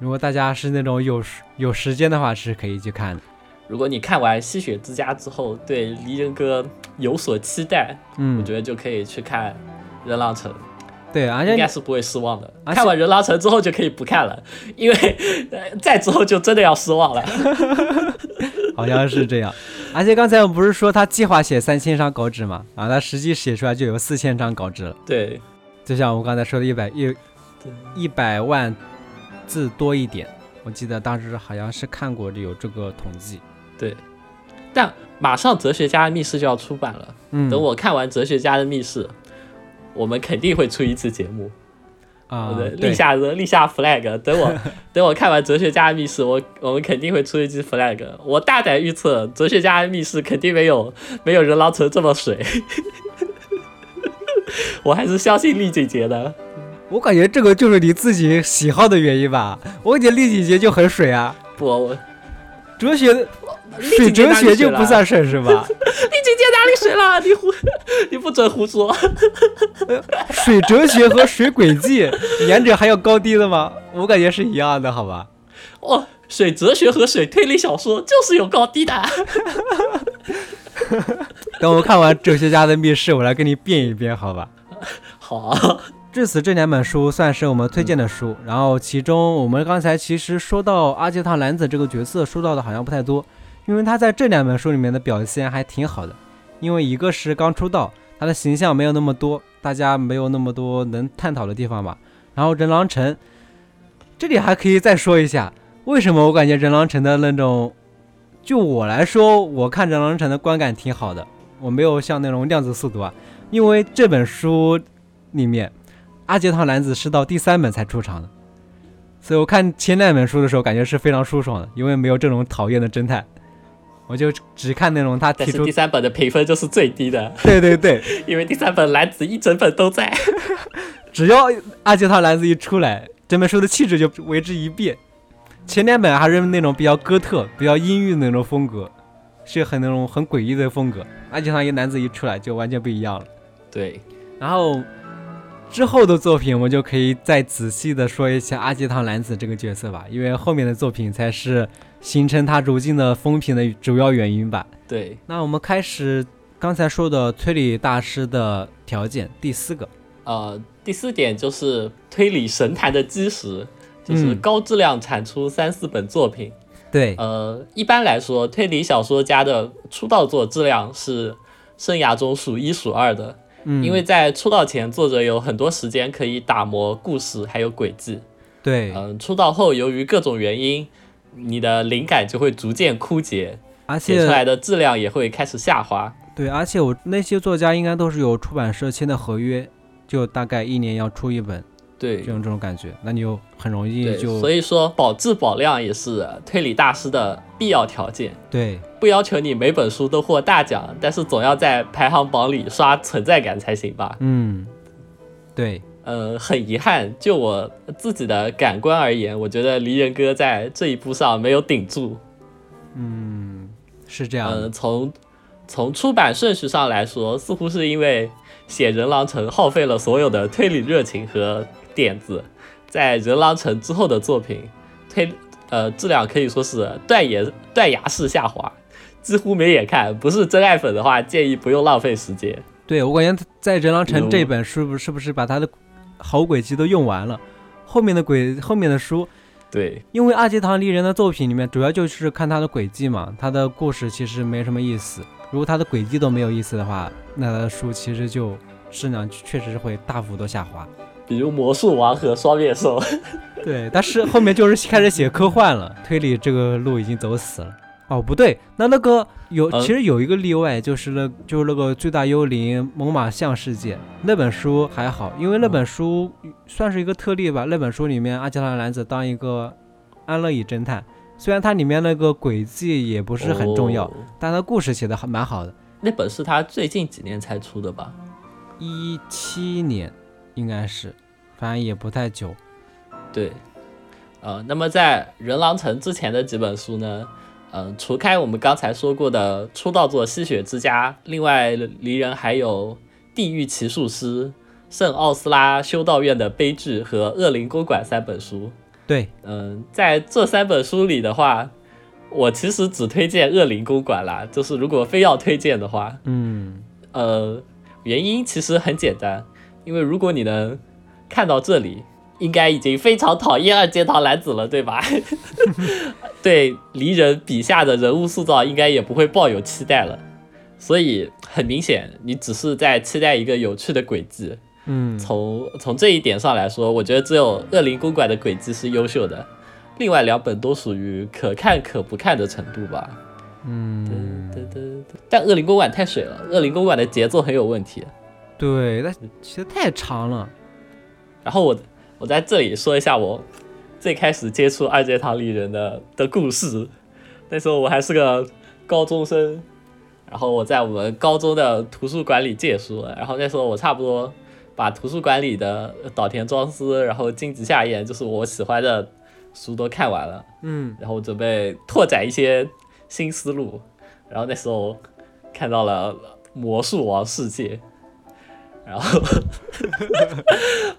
如果大家是那种有时有时间的话，是可以去看的。如果你看完《吸血之家》之后对离人哥有所期待，嗯我，觉得就可以去看《热浪城》。对，而且应该是不会失望的。看完《人狼城》之后就可以不看了，因为、呃、再之后就真的要失望了。(laughs) 好像是这样。而且刚才我们不是说他计划写三千张稿纸嘛？啊，他实际写出来就有四千张稿纸了。对，就像我刚才说的，一百一一百万字多一点，我记得当时好像是看过有这个统计。对但马上《哲学家的密室》就要出版了，嗯，等我看完《哲学家的密室》，我们肯定会出一次节目。啊，立下立下 flag。等我 (laughs) 等我看完《哲学家的密室》，我我们肯定会出一期 flag。我大胆预测，《哲学家的密室》肯定没有没有人狼城这么水。(laughs) 我还是相信丽姐姐的。我感觉这个就是你自己喜好的原因吧。我感觉丽姐姐就很水啊，不，我哲学水哲学就不算水是吧？丽 (laughs) 里水了？你胡，(laughs) 你不准胡说。(laughs) 水哲学和水轨迹，两者还有高低的吗？我感觉是一样的，好吧？哦，水哲学和水推理小说就是有高低的。(laughs) 等我看完《哲学家的密室》，我来跟你辩一辩，好吧？好，至此，这两本书算是我们推荐的书。然后，其中我们刚才其实说到阿基汤蓝子这个角色，说到的好像不太多，因为他在这两本书里面的表现还挺好的。因为一个是刚出道，他的形象没有那么多，大家没有那么多能探讨的地方吧。然后人狼城，这里还可以再说一下，为什么我感觉人狼城的那种，就我来说，我看人狼城的观感挺好的，我没有像那种量子速读啊，因为这本书里面。阿杰汤蓝子是到第三本才出场的，所以我看前两本书的时候，感觉是非常舒爽的，因为没有这种讨厌的侦探，我就只看那种他提出第，三本的评分就是最低的，对对对，(laughs) 因为第三本蓝子一整本都在。(laughs) 只要阿杰汤蓝子一出来，这本书的气质就为之一变。前两本还是那种比较哥特、比较阴郁的那种风格，是很那种很诡异的风格。阿杰汤一男子一出来就完全不一样了。对，然后之后的作品，我们就可以再仔细的说一下阿基汤蓝子这个角色吧，因为后面的作品才是形成它如今的风评的主要原因吧。对，那我们开始刚才说的推理大师的条件，第四个，呃，第四点就是推理神坛的基石，就是嗯。高质量产出三四本作品。对，呃，一般来说，推理小说家的出道作质量是生涯中数一数二的，嗯，因为在出道前，作者有很多时间可以打磨故事还有轨迹。对，嗯、出道后由于各种原因，你的灵感就会逐渐枯竭，而写出来的质量也会开始下滑。对，而且我那些作家应该都是有出版社签的合约，就大概一年要出一本，对这种这种感觉，那你就很容易，就所以说保质保量也是推理大师的必要条件。对不要求你每本书都获大奖，但是总要在排行榜里刷存在感才行吧。嗯，对，呃，很遗憾，就我自己的感官而言，我觉得离人哥在这一步上没有顶住。嗯，是这样嗯、的。从从出版顺序上来说，似乎是因为写人狼城耗费了所有的推理热情和点子，在人狼城之后的作品推呃质量可以说是断崖断崖式下滑，几乎没眼看。不是真爱粉的话，建议不用浪费时间。对我感觉在《人狼城》这本书是不是把他的好轨迹都用完了？后面的轨后面的书，对，因为二阶堂丽人的作品里面主要就是看他的轨迹嘛，他的故事其实没什么意思。如果他的轨迹都没有意思的话，那他的书其实就质量确实是会大幅度下滑。比如魔术王和双面兽。对，但是后面就是开始写科幻了，推理这个路已经走死了。哦，不对，那那个有，嗯其实有一个例外，就是那，就是那个最大幽灵猛犸象世界那本书还好，因为那本书算是一个特例吧。那本书里面，阿基拉男子当一个安乐椅侦探，虽然它里面那个轨迹也不是很重要，哦但它故事写的还蛮好的。那本是他最近几年才出的吧？一七年应该是，反正也不太久。对，呃，那么在人狼城之前的几本书呢，嗯、除开我们刚才说过的出道作《吸血之家》，另外离人还有《地狱骑术师》、圣奥斯拉修道院的悲剧和恶灵公馆三本书。对，嗯，在这三本书里的话，我其实只推荐恶灵公馆啦，就是如果非要推荐的话，嗯，呃，原因其实很简单，因为如果你能看到这里，应该已经非常讨厌二阶堂男子了，对吧？(laughs) 对离人笔下的人物塑造，应该也不会抱有期待了。所以很明显，你只是在期待一个有趣的轨迹。嗯，从从这一点上来说，我觉得只有恶灵公馆的轨迹是优秀的，另外两本都属于可看可不看的程度吧。嗯，对对对，但恶灵公馆太水了，恶灵公馆的节奏很有问题。对，那其实太长了。然后我我在这里说一下我最开始接触二阶堂里人的的故事。那时候我还是个高中生，然后我在我们高中的图书馆里借书，然后那时候我差不多把图书馆里的岛田庄司，然后荆棘夏彦，就是我喜欢的书都看完了，嗯，然后准备拓展一些新思路，然后那时候看到了《魔术王世界》，然后《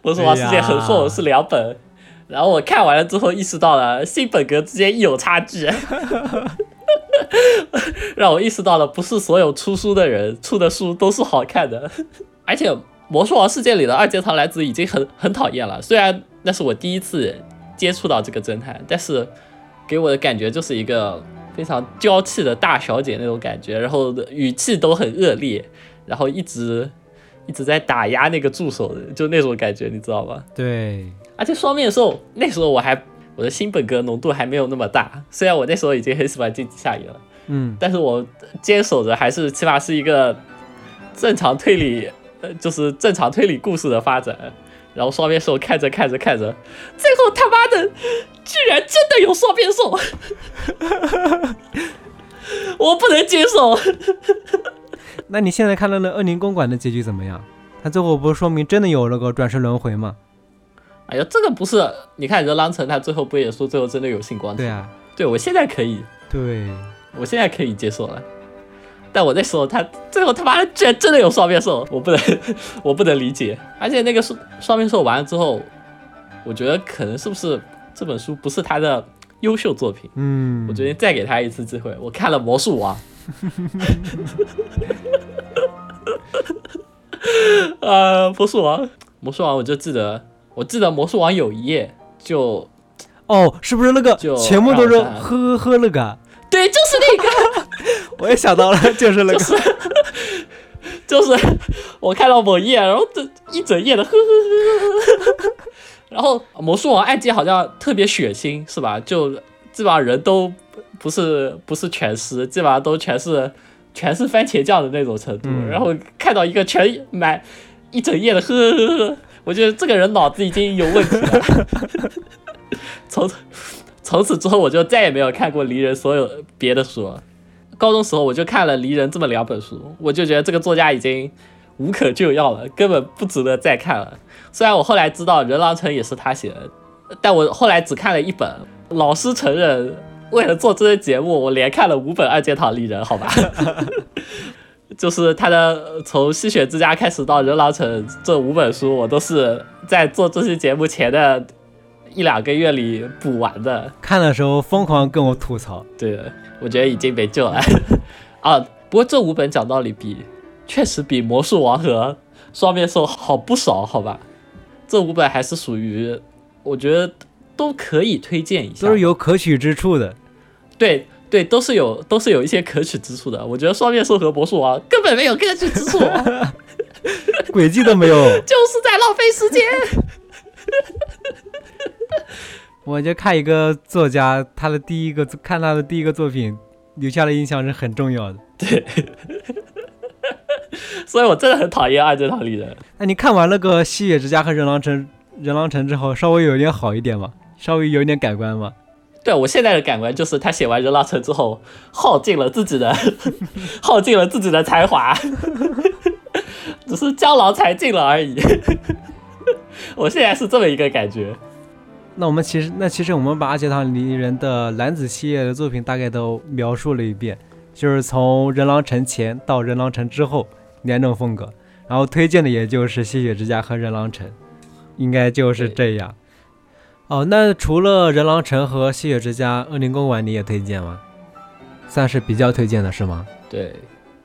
魔术王世界》很厚，是两本。然后我看完了之后，意识到了新本格之间有差距，(laughs) 让我意识到了不是所有出书的人出的书都是好看的，而且《魔术王世界》里的二阶堂来子已经很很讨厌了。虽然那是我第一次接触到这个侦探，但是给我的感觉就是一个非常娇气的大小姐那种感觉，然后语气都很恶劣，然后一直一直在打压那个助手的，就那种感觉，你知道吧？对，而且双面兽那时候我还我的新本格浓度还没有那么大，虽然我那时候已经很喜欢荆棘夏野了，嗯，但是我坚守着还是起码是一个正常推理，呃，就是正常推理故事的发展。然后双面兽看着看着看着，最后他妈的居然真的有双面兽，(laughs) 我不能接受。(laughs) 那你现在看到那恶灵公馆的结局怎么样？他最后不是说明真的有那个转世轮回吗？哎呀，这个不是，你看人狼城他最后不也说最后真的有星光体？对啊，对我现在可以，对，我现在可以接受了。但我那时候他最后他妈的居然真的有双面兽，我不能 (laughs) 我不能理解。而且那个双双面兽完了之后，我觉得可能是不是这本书不是他的优秀作品？嗯，我决定再给他一次机会。我看了《魔术王》(laughs) 呃，魔术王，魔术王，我就记得，我记得魔术王有一页就哦，是不是那个就全部都是呵呵呵那个？对，就是那个。(laughs) 我也想到了，就是那个，(laughs) 就是我看到某页，然后这一整页的呵呵呵呵呵呵，然后魔术王案件好像特别血腥，是吧？就基本上人都不是不是全尸，基本上都全是全是番茄酱的那种程度。嗯然后看到一个全满一整页的呵呵呵呵，我觉得这个人脑子已经有问题了。(laughs) 从从此之后，我就再也没有看过离人所有别的书了。高中时候我就看了《离人》这么两本书，我就觉得这个作家已经无可救药了，根本不值得再看了。虽然我后来知道《人狼城》也是他写的，但我后来只看了一本。老师承认，为了做这些节目，我连看了五本《二阶堂丽人》，好吧？(laughs) 就是他的从《吸血之家》开始到《人狼城》这五本书，我都是在做这期节目前的一两个月里补完的。看的时候疯狂跟我吐槽，对，我觉得已经没救了。(laughs) 啊，不过这五本讲道理比确实比《魔术王》和《双面兽》好不少，好吧？这五本还是属于我觉得都可以推荐一下，都是有可取之处的。对。对，都是有，都是有一些可取之处的。我觉得双面兽和魔术王根本没有可取之处，(laughs) 轨迹都没有，(laughs) 就是在浪费时间。(laughs) 我就看一个作家，他的第一个看他的第一个作品，留下的印象是很重要的。对，所以我真的很讨厌二阶堂里人。那你看完那个《吸血之家》和《人狼城》《人狼城》之后，稍微有一点好一点吗？稍微有点改观吗？对我现在的感官就是，他写完《人狼城》之后，耗尽了自己的，(laughs) 耗尽了自己的才华，只是江郎才尽了而已。(laughs) 我现在是这么一个感觉。那我们其实，那其实我们把阿杰堂离人的男子系列的作品大概都描述了一遍，就是从《人狼城》前到《人狼城》之后两种风格，然后推荐的也就是《吸血之家》和《人狼城》，应该就是这样。哦，那除了人狼城和吸血之家、恶灵公馆，你也推荐吗？算是比较推荐的是吗？对。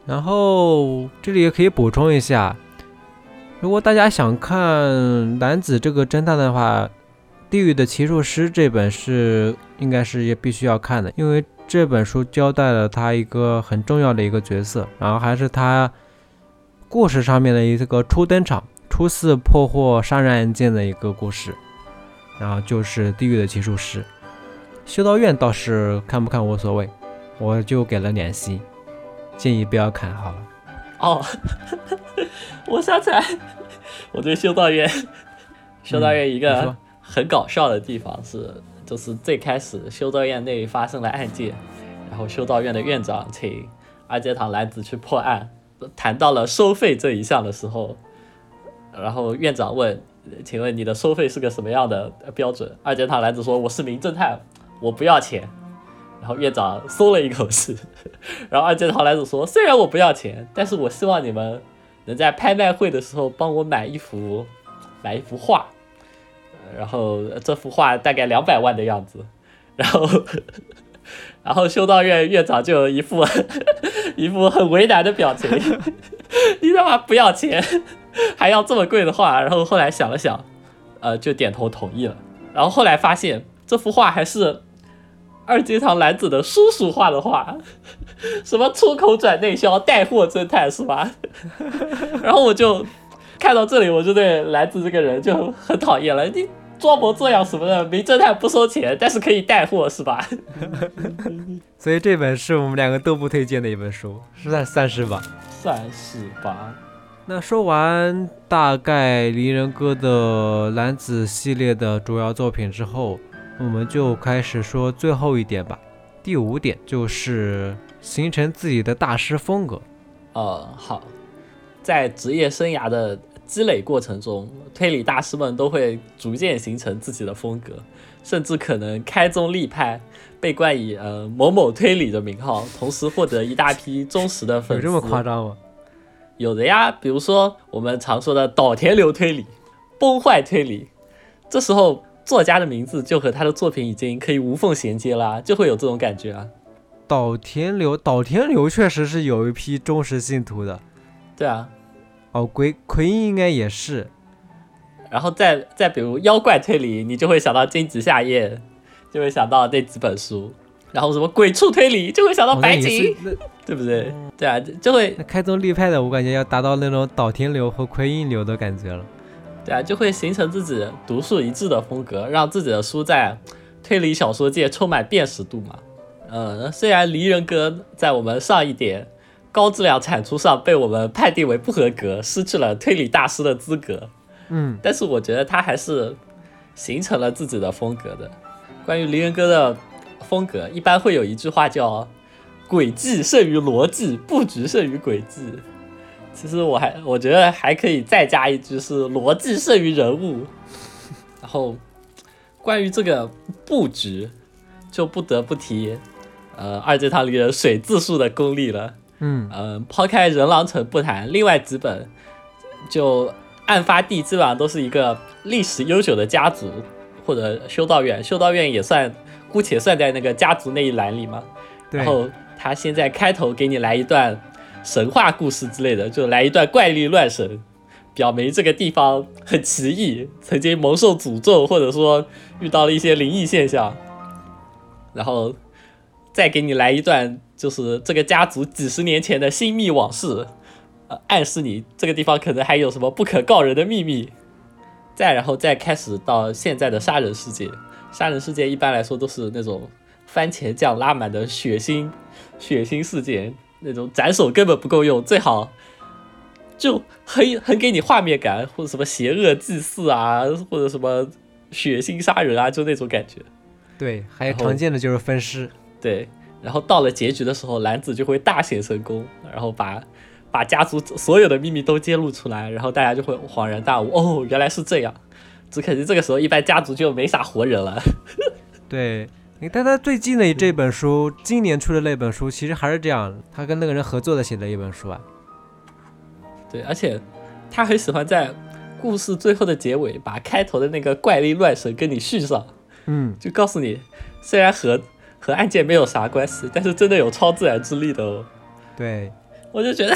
然后这里也可以补充一下，如果大家想看男子这个侦探的话，《地狱的骑术师》这本是应该是也必须要看的，因为这本书交代了他一个很重要的一个角色，然后还是他故事上面的一个初登场、初次破获杀人案件的一个故事。然后就是地狱的骑术师，修道院倒是看不看无所谓，我就给了两星，建议不要看好了。哦，(laughs) 我想起来，我对修道院，修道院一个很搞笑的地方是，就是最开始修道院内发生了案件，然后修道院的院长请二阶堂男子去破案，谈到了收费这一项的时候，然后院长问。请问你的收费是个什么样的标准？二阶堂男子说：“我是名侦探，我不要钱。”然后院长松了一口气。然后二阶堂男子说：“虽然我不要钱，但是我希望你们能在拍卖会的时候帮我买一幅买一幅画。然后这幅画大概两百万的样子。然后然后修道院院长就一副 (laughs) 一副很为难的表情：(laughs) 你他妈不要钱！”还要这么贵的画，然后后来想了想，呃，就点头同意了。然后后来发现这幅画还是二阶堂男子的叔叔画的画，(laughs) 什么出口转内销带货侦探是吧？(laughs) 然后我就看到这里，我就对男子这个人就很讨厌了。你装模作样什么的，名侦探不收钱，但是可以带货是吧？(laughs) 所以这本是我们两个都不推荐的一本书，算算是吧？算是吧。那说完大概离人哥的男子系列的主要作品之后，我们就开始说最后一点吧。第五点就是形成自己的大师风格。呃，好，在职业生涯的积累过程中，推理大师们都会逐渐形成自己的风格，甚至可能开宗立派，被冠以呃某某推理的名号，同时获得一大批忠实的粉丝。有这么夸张吗？有的呀，比如说我们常说的岛田流推理、崩坏推理，这时候作家的名字就和他的作品已经可以无缝衔接了，就会有这种感觉啊。岛田流，岛田流确实是有一批忠实信徒的。对啊，哦，鬼奎因应该也是。然后再再比如妖怪推理，你就会想到荆棘夏夜，就会想到那几本书。然后什么鬼畜推理，就会想到白井，(laughs) 对不对？对啊，就会开宗立派的，我感觉要达到那种岛田流和奎因流的感觉了。对啊，就会形成自己独树一帜的风格，让自己的书在推理小说界充满辨识度嘛。嗯，虽然离人哥在我们上一点高质量产出上被我们判定为不合格，失去了推理大师的资格，嗯，但是我觉得他还是形成了自己的风格的。关于离人哥的。风格一般会有一句话叫“诡计胜于逻辑，布局胜于诡计”，其实我还我觉得还可以再加一句是逻辑胜于人物。(laughs) 然后关于这个布局，就不得不提呃二阶堂里的水字数的功力了。嗯嗯，抛开人狼城不谈，另外几本就案发地基本上都是一个历史悠久的家族或者修道院，修道院也算姑且算在那个家族那一栏里嘛。然后他现在开头给你来一段神话故事之类的，就来一段怪力乱神，表明这个地方很奇异，曾经蒙受诅咒，或者说遇到了一些灵异现象。然后再给你来一段，就是这个家族几十年前的新密往事，呃，暗示你这个地方可能还有什么不可告人的秘密。再然后再开始到现在的杀人世界，杀人事件一般来说都是那种番茄酱拉满的血腥血腥事件，那种斩首根本不够用，最好就很很给你画面感，或者什么邪恶祭祀啊，或者什么血腥杀人啊，就那种感觉。对，还有常见的就是分尸。对，然后到了结局的时候，男子就会大显神功，然后把把家族所有的秘密都揭露出来，然后大家就会恍然大悟，哦，原来是这样。只可惜这个时候一般家族就没啥活人了。(laughs) 对，但他最近的这本书，今年出的那本书，其实还是这样，他跟那个人合作的写的一本书啊。对，而且他很喜欢在故事最后的结尾把开头的那个怪力乱神跟你续上，嗯，就告诉你，虽然和和案件没有啥关系，但是真的有超自然之力的哦。对，我就觉得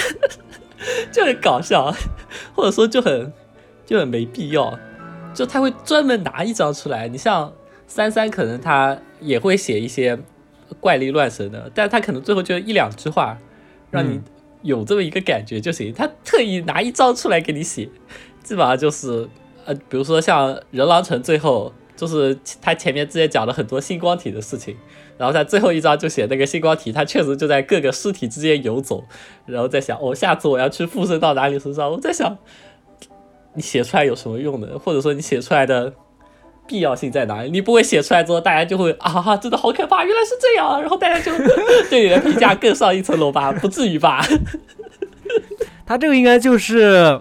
(laughs) 就很搞笑，或者说就很就很没必要。就他会专门拿一张出来，你像三三，可能他也会写一些怪力乱神的，但他可能最后就一两句话，让你嗯有这么一个感觉就行。他特意拿一张出来给你写，基本上就是呃，比如说像人狼城最后。就是他前面之前讲了很多星光体的事情，然后在最后一章就写那个星光体，他确实就在各个尸体之间游走，然后在想，哦，下次我要去附身到哪里身上？我在想，你写出来有什么用呢？或者说你写出来的必要性在哪里？你不会写出来之后，大家就会啊，真的好可怕，原来是这样，然后大家就 (laughs) 对你的评价更上一层楼吧？不至于吧？(laughs) 他这个应该就是，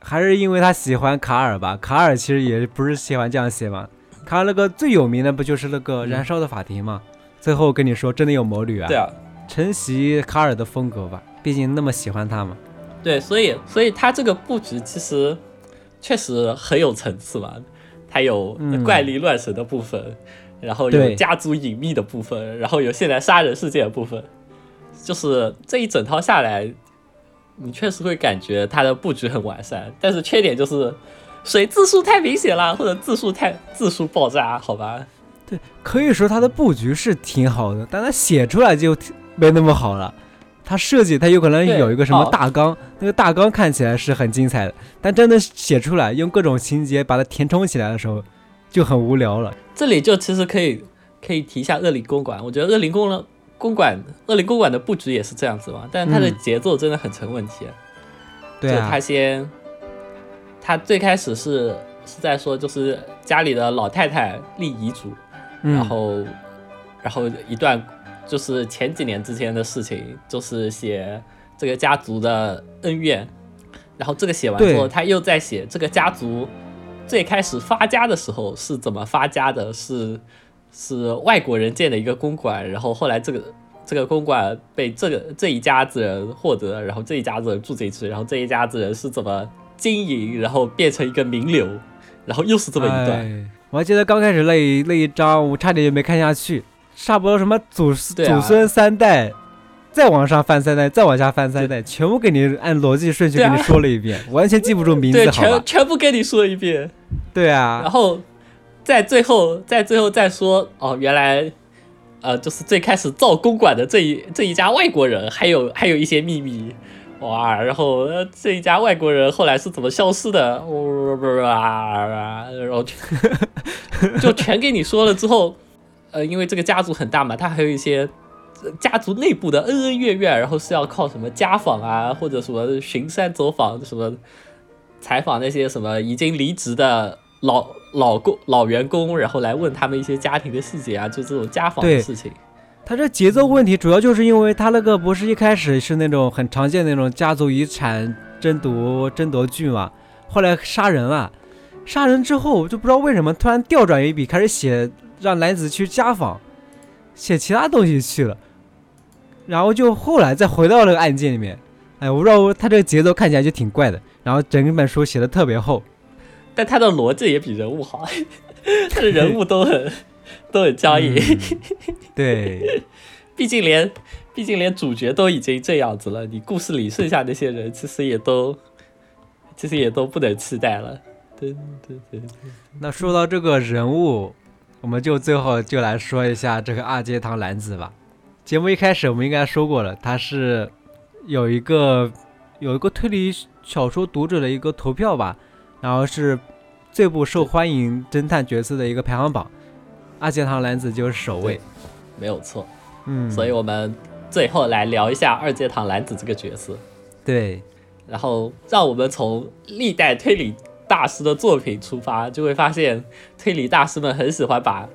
还是因为他喜欢卡尔吧？卡尔其实也不是喜欢这样写嘛。卡尔那个最有名的不就是那个燃烧的法庭嘛？最后跟你说真的有魔女啊，对啊，承袭卡尔的风格吧，毕竟那么喜欢他嘛。对，所以所以他这个布局其实确实很有层次嘛，它有嗯怪力乱神的部分，然后有家族隐秘的部分，然后有现在杀人事件的部分，就是这一整套下来，你确实会感觉它的布局很完善，但是缺点就是水字数太明显了，或者字数太字数爆炸，好吧？对可以说它的布局是挺好的，但它写出来就没那么好了。他设计他有可能有一个什么大纲，那个大纲看起来是很精彩的，但真的写出来用各种情节把它填充起来的时候，就很无聊了。这里就其实可以可以提一下恶灵公馆，我觉得恶灵公了公馆恶灵公馆的布局也是这样子嘛，但是它的嗯节奏真的很成问题。对啊就他，先，他最开始是是在说，就是家里的老太太立遗嘱，嗯然后然后一段就是前几年之前的事情，就是写这个家族的恩怨，然后这个写完之后，他又在写这个家族最开始发家的时候是怎么发家的，是是外国人建的一个公馆，然后后来这个。这个公馆被这个这一家子人获得，然后这一家子人住进去，然后这一家子人是怎么经营，然后变成一个名流，然后又是这么一段。哎我还记得刚开始那一那一章，我差点就没看下去，差不多什么祖、祖孙三代，再往上翻三代，再往下翻三代，全部给你按逻辑顺序给你说了一遍，(laughs) 完全记不住名字，对，全？全部给你说一遍，对啊然，后在最后，在最后再说哦，原来呃，就是最开始造公馆的这一这一家外国人，还有还有一些秘密。哇，然后呃这一家外国人后来是怎么消失的？哇，然后就就全给你说了之后，呃，因为这个家族很大嘛，他还有一些呃家族内部的恩恩怨怨，然后是要靠什么家访啊，或者什么巡山走访，什么采访那些什么已经离职的老老工老员工，然后来问他们一些家庭的细节啊，就这种家访的事情。他这节奏问题主要就是因为他那个不是一开始是那种很常见的那种家族遗产争夺争夺剧嘛，后来杀人了，杀人之后就不知道为什么突然调转一笔开始写让男子去家访，写其他东西去了，然后就后来再回到那个案件里面，哎，我不知道他这个节奏看起来就挺怪的，然后整本书写的特别厚，但他的逻辑也比人物好，(laughs) 他的人物都很。(laughs) 都很僵硬，对，(laughs) 毕竟连毕竟连主角都已经这样子了，你故事里剩下那些人其实也都其实也都不能期待了。对对对。那说到这个人物，我们就最后就来说一下这个二阶堂男子吧。节目一开始我们应该说过了，他是有一个有一个推理小说读者的一个投票吧，然后是最不受欢迎侦探角色的一个排行榜。二阶堂男子就是首位，没有错。嗯，所以我们最后来聊一下二阶堂男子这个角色。对，然后让我们从历代推理大师的作品出发，就会发现推理大师们很喜欢把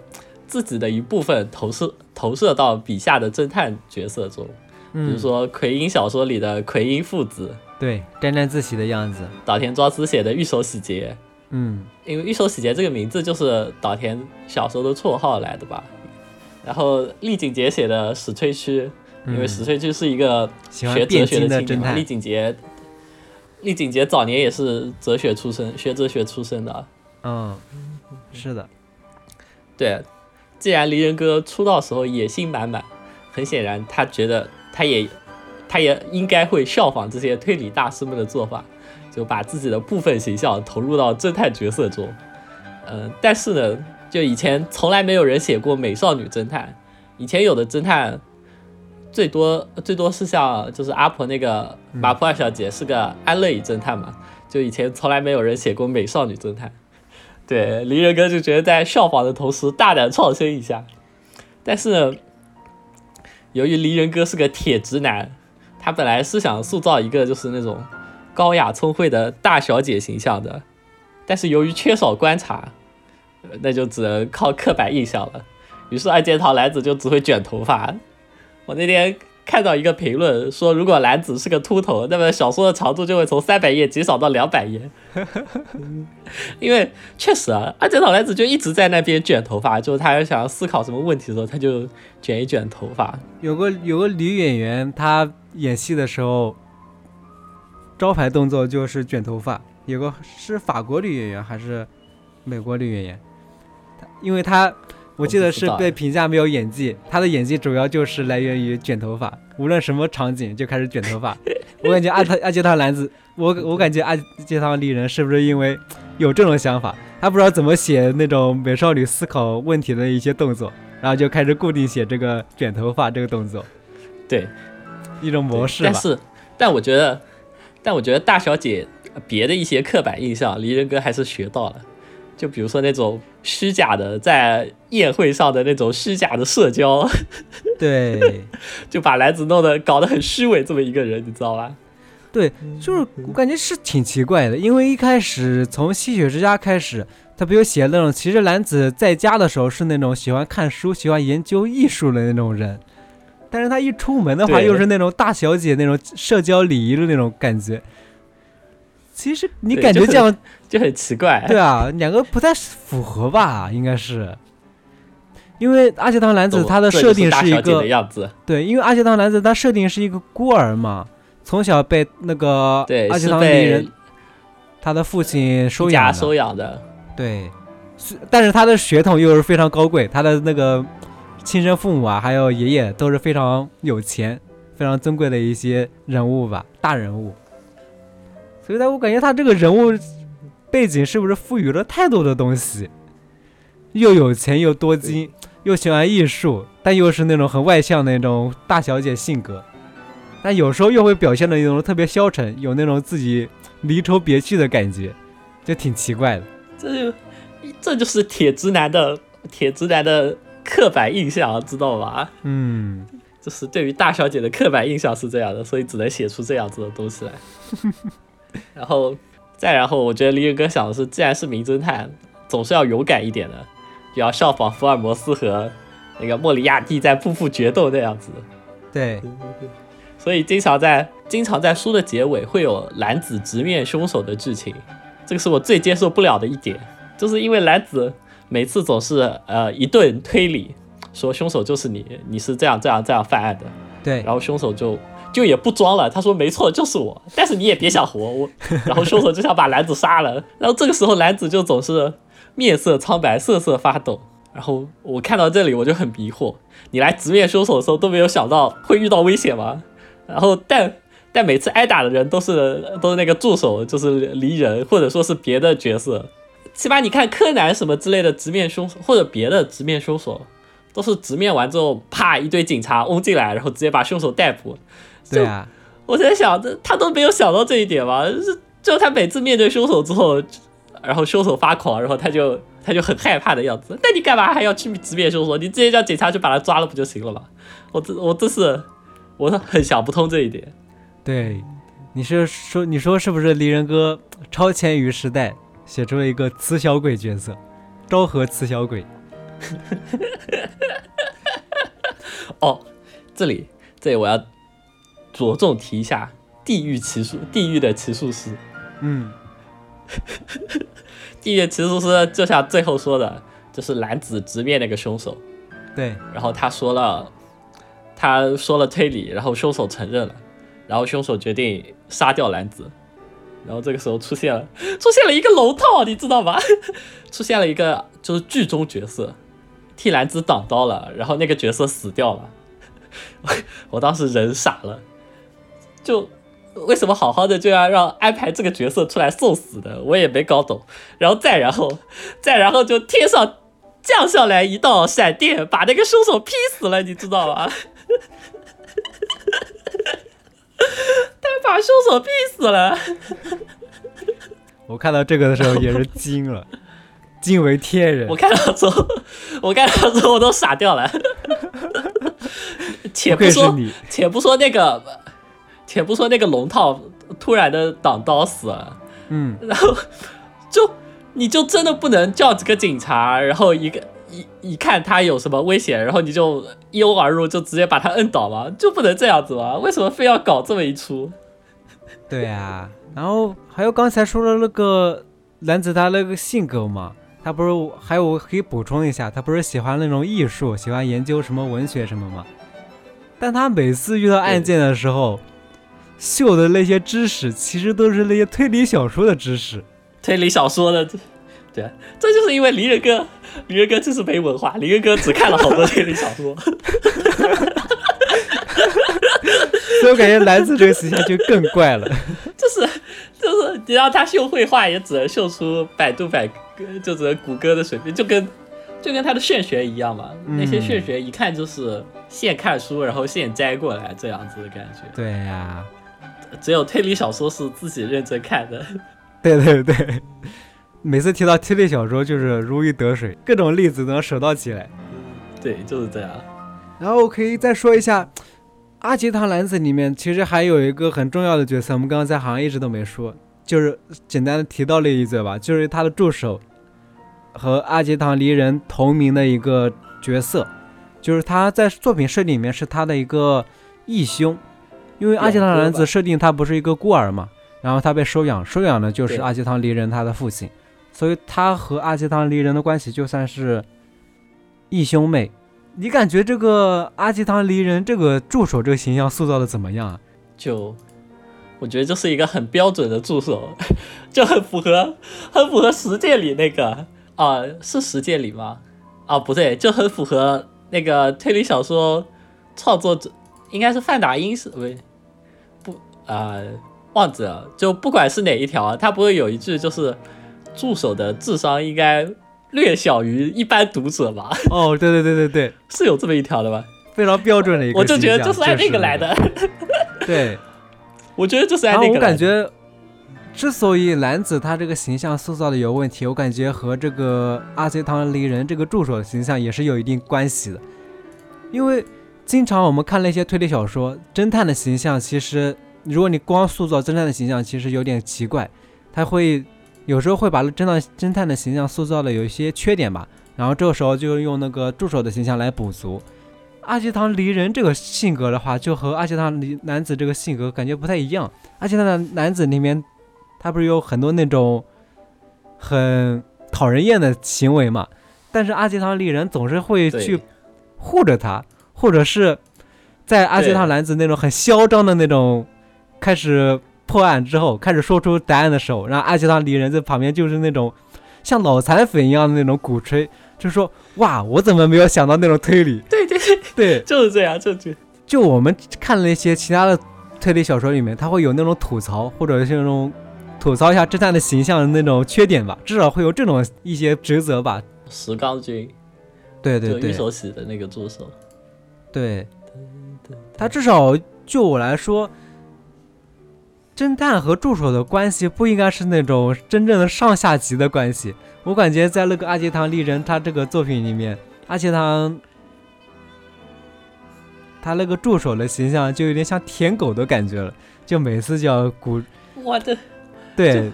自己的一部分投射投射到笔下的侦探角色中。比如说奎因小说里的奎因父子，对，沾沾自喜的样子。岛田庄司写的《御手洗劫》。嗯，因为御手洗劫这个名字就是岛田小时候的绰号来的吧。然后丽景杰写的史吹区，因为史吹区是一个学哲学的青年。丽景杰，丽景杰早年也是哲学出身，学哲学出身的。嗯，是的。对，既然离人哥出道时候野心满满，很显然他觉得他也他也应该会效仿这些推理大师们的做法。就把自己的部分形象投入到侦探角色中，嗯，但是呢，就以前从来没有人写过美少女侦探，以前有的侦探最多最多是像就是阿婆那个马普尔小姐是个安乐椅侦探嘛，就以前从来没有人写过美少女侦探，对，离人哥就觉得在效仿的同时大胆创新一下，但是，由于离人哥是个铁直男，他本来是想塑造一个就是那种。高雅聪慧的大小姐形象的，但是由于缺少观察，那就只能靠刻板印象了。于是二阶堂男子就只会卷头发。我那天看到一个评论说，如果男子是个秃头，那么小说的长度就会从三百页减少到两百页。(laughs) 因为确实啊，二阶堂男子就一直在那边卷头发，就是他想要思考什么问题的时候，他就卷一卷头发。有个有个女演员，她演戏的时候。招牌动作就是卷头发，有个是法国女演员还是美国女演员？因为她我记得是被评价没有演技，他的演技主要就是来源于卷头发，无论什么场景就开始卷头发。(laughs) 我感觉阿阿杰汤男子，我我感觉阿杰汤丽人是不是因为有这种想法，他不知道怎么写那种美少女思考问题的一些动作，然后就开始固定写这个卷头发这个动作，对，一种模式吧。但是，但我觉得。但我觉得大小姐别的一些刻板印象，离人哥还是学到了。就比如说那种虚假的在宴会上的那种虚假的社交，(laughs) 对，(laughs) 就把男子弄得搞得很虚伪，这么一个人，你知道吧？对，就是我感觉是挺奇怪的，因为一开始从吸血之家开始，他不就写那种其实男子在家的时候是那种喜欢看书、喜欢研究艺术的那种人。但是他一出门的话，又是那种大小姐那种社交礼仪的那种感觉。其实你感觉这样就很奇怪。对啊，两个不太符合吧？应该是，因为阿杰堂男子他的设定是一个样子。对，因为阿杰堂男子他设定是一个孤儿嘛，从小被那个阿杰堂里人他的父亲收养收养的。对，是，但是他的血统又是非常高贵，他的那个。亲生父母啊，还有爷爷都是非常有钱、非常尊贵的一些人物吧，大人物。所以他，我感觉他这个人物背景是不是赋予了太多的东西？又有钱又多金，又喜欢艺术，但又是那种很外向的那种大小姐性格。但有时候又会表现的那种特别消沉，有那种自己离愁别绪的感觉，就挺奇怪的。这就这就是铁直男的铁直男的。刻板印象知道吧？嗯，就是对于大小姐的刻板印象是这样的，所以只能写出这样子的东西来。(laughs) 然后再然后，我觉得李远哥想的是，既然是名侦探，总是要勇敢一点的，也要效仿福尔摩斯和那个莫里亚蒂在步步决斗那样子。对，所以经常在经常在书的结尾会有男子直面凶手的剧情，这个是我最接受不了的一点，就是因为男子每次总是呃一顿推理，说凶手就是你，你是这样这样这样犯案的，对，然后凶手就就也不装了，他说没错就是我，但是你也别想活我，然后凶手就想把男子杀了，然后这个时候男子就总是面色苍白，瑟瑟发抖。然后我看到这里我就很迷惑，你来直面凶手的时候都没有想到会遇到危险吗？然后但但每次挨打的人都是都是那个助手，就是离人或者说是别的角色，起码你看柯南什么之类的直面凶手或者别的直面凶手，都是直面完之后啪一堆警察冲进来，然后直接把凶手逮捕。对啊，我在想这他都没有想到这一点吗？就就他每次面对凶手之后，然后凶手发狂，然后他就。他就很害怕的样子，那你干嘛还要去直面凶手？你直接叫警察去把他抓了不就行了吗？我这我这是我很想不通这一点。对，你是说你说是不是离人哥超前于时代，写出了一个雌小鬼角色，昭和雌小鬼？(laughs) 哦，这里这里我要着重提一下地狱奇术，地狱的奇术师。嗯。(laughs) 地狱奇术师就像最后说的，就是男子直面那个凶手，对，然后他说了，他说了推理，然后凶手承认了，然后凶手决定杀掉男子，然后这个时候出现了出现了一个龙套，你知道吗？(laughs) 出现了一个就是剧中角色替兰子挡刀了，然后那个角色死掉了，(laughs) 我当时人傻了，就。为什么好好的就要让安排这个角色出来送死的？我也没搞懂。然后再然后，(laughs) 再然后就天上降下来一道闪电，把那个凶手劈死了，你知道吗？(laughs) 他把凶手劈死了。我看到这个的时候也是惊了，(laughs) 惊为天人。我看到之后，我看到之后我都傻掉了。且不说，且不说那个。且不说那个龙套突然的挡刀死了，嗯，然后就你就真的不能叫几个警察，然后一个一一看他有什么危险，然后你就一拥而入，就直接把他摁倒吗？就不能这样子吗？为什么非要搞这么一出？对呀，然后还有刚才说的那个男子他那个性格嘛，他不是还有可以补充一下，他不是喜欢那种艺术，喜欢研究什么文学什么吗？但他每次遇到案件的时候。秀的那些知识，其实都是那些推理小说的知识。推理小说的，对，这就是因为离人哥，离人哥就是没文化，离人哥只看了好多推理小说。(laughs) 所以我感觉男子这个形象就更怪了。(laughs) 就是就是你让他秀绘画，也只能秀出百度百科，就只能谷歌的水平，就跟就跟他的炫学一样嘛。那些炫学一看就是现看书，然后现摘过来这样子的感觉。对呀。只有推理小说是自己认真看的，(laughs) 对对对，每次提到推理小说就是如鱼得水，各种例子都能手到起来。对，就是这样。然后我可以再说一下，《阿吉汤男子》里面其实还有一个很重要的角色，我们刚刚在好像一直都没说，就是简单的提到了一嘴吧，就是他的助手和阿吉汤离人同名的一个角色，就是他在作品设定里面是他的一个义兄。因为阿吉汤男子设定他不是一个孤儿嘛，然后他被收养，收养的就是阿吉汤离人他的父亲，所以他和阿吉汤离人的关系就算是义兄妹。你感觉这个阿吉汤离人这个助手这个形象塑造的怎么样啊？就我觉得就是一个很标准的助手，(laughs) 就很符合很符合实践里那个啊，是实践里吗？啊，不对，就很符合那个推理小说创作者。应该是范达因是不不啊，忘记了。就不管是哪一条，他不会有一句就是助手的智商应该略小于一般读者吧？哦，对对对对对，(laughs) 是有这么一条的吧？非常标准的一个，我就觉得就是按那个来的。(laughs) 对，我觉得就是按那个。我感觉，之所以男子他这个形象塑造的有问题，我感觉和这个阿杰堂离人这个助手的形象也是有一定关系的，因为。经常我们看那些推理小说，侦探的形象其实，如果你光塑造侦探的形象，其实有点奇怪。他会有时候会把侦探侦探的形象塑造的有一些缺点吧，然后这个时候就用那个助手的形象来补足。阿吉堂离人这个性格的话，就和阿吉堂离男子这个性格感觉不太一样。阿吉堂的男子里面，他不是有很多那种很讨人厌的行为嘛？但是阿吉堂离人总是会去护着他，或者是在阿基汤男子那种很嚣张的那种开始破案之后，开始说出答案的时候，然后阿基汤离人在旁边就是那种像脑残粉一样的那种鼓吹。就说哇，我怎么没有想到那种推理？(laughs) 对对对对，就是这样，就就就我们看了一些其他的推理小说里面，他会有那种吐槽，或者是那种吐槽一下侦探的形象的那种缺点吧，至少会有这种一些职责吧。石刚君，对对对，玉手洗的那个助手，对，他至少就我来说。侦探和助手的关系不应该是那种真正的上下级的关系。我感觉在那个阿杰堂丽人他这个作品里面，阿杰堂他那个助手的形象就有点像舔狗的感觉了，就每次就要鼓，我的，对，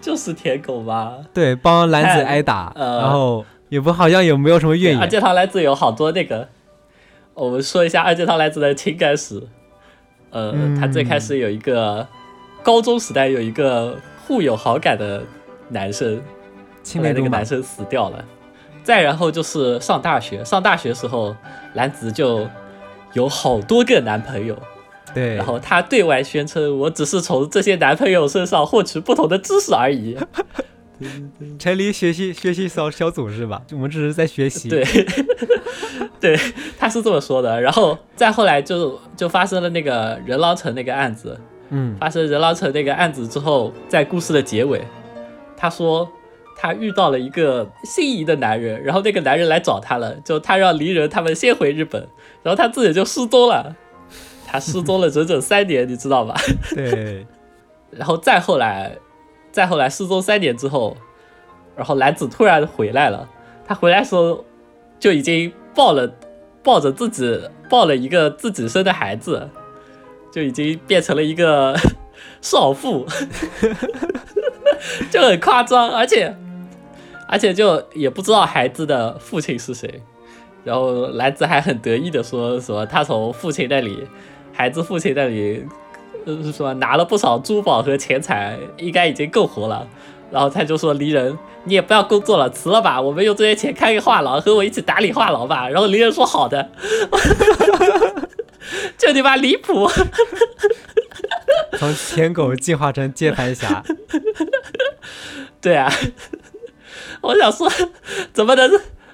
就是舔狗吧？对，帮男子挨打，然后也不好像也没有什么怨言。阿杰堂来自有好多那个，我们说一下二阶堂来子的情感史。呃，他最开始有一个。高中时代有一个互有好感的男生，后来那个男生死掉了。再然后就是上大学，上大学时候，兰子就有好多个男朋友。对，然后他对外宣称，我只是从这些男朋友身上获取不同的知识而已。成立学习学习小小组是吧？我们只是在学习。对，(laughs) 对，他是这么说的。然后再后来就就发生了那个人狼城那个案子。嗯，发生人狼城那个案子之后，在故事的结尾，他说他遇到了一个心仪的男人，然后那个男人来找他了，就他让离人他们先回日本，然后他自己就失踪了，他失踪了整整三年，你知道吧？对，(laughs) 然后再后来，再后来失踪三年之后，然后男子突然回来了，他回来时候就已经抱了抱着自己抱了一个自己生的孩子。就已经变成了一个 (laughs) 少妇，(laughs) 就很夸张，而且而且就也不知道孩子的父亲是谁，然后男子还很得意的说什么他从父亲那里，孩子父亲那里，是说拿了不少珠宝和钱财，应该已经够活了，然后他就说离人你也不要工作了，辞了吧，我们用这些钱开个画廊，和我一起打理画廊吧，然后离人说好的。就你妈离谱！从舔狗进化成接盘侠，(laughs) 对啊，我想说，怎么能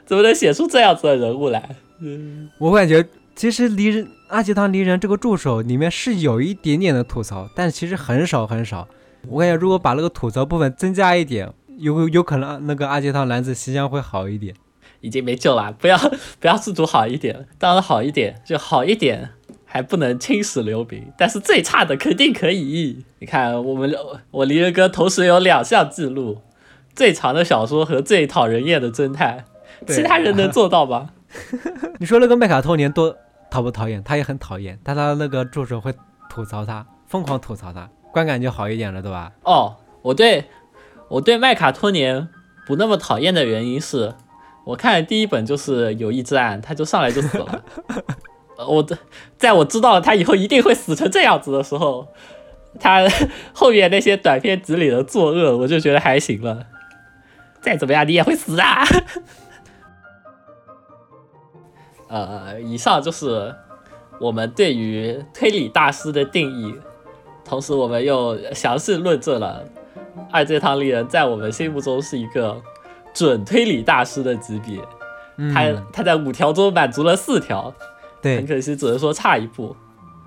怎么能写出这样子的人物来？嗯我感觉其实离人阿吉堂离人这个助手里面是有一点点的吐槽，但其实很少很少。我感觉如果把那个吐槽部分增加一点，有有可能那个阿吉堂男子形象会好一点。已经没救了，不要不要试图好一点，当然好一点就好一点。还不能青史留名，但是最差的肯定可以。你看，我们我离人哥同时有两项记录：最长的小说和最讨人厌的侦探。其他人能做到吗？(laughs) 你说那个麦卡托年多讨不讨厌？他也很讨厌，但他那个助手会吐槽他，疯狂吐槽他，观感就好一点了，对吧？哦，我对我对麦卡托年不那么讨厌的原因是，我看第一本就是《友谊之案》，他就上来就死了。(laughs) 我的，在我知道了他以后一定会死成这样子的时候，他后面那些短篇集里的作恶，我就觉得还行了。再怎么样，你也会死啊！呃，以上就是我们对于推理大师的定义，同时我们又详细论证了二阶堂里人在我们心目中是一个准推理大师的级别。他他在五条中满足了四条。对，很可惜，只能说差一步。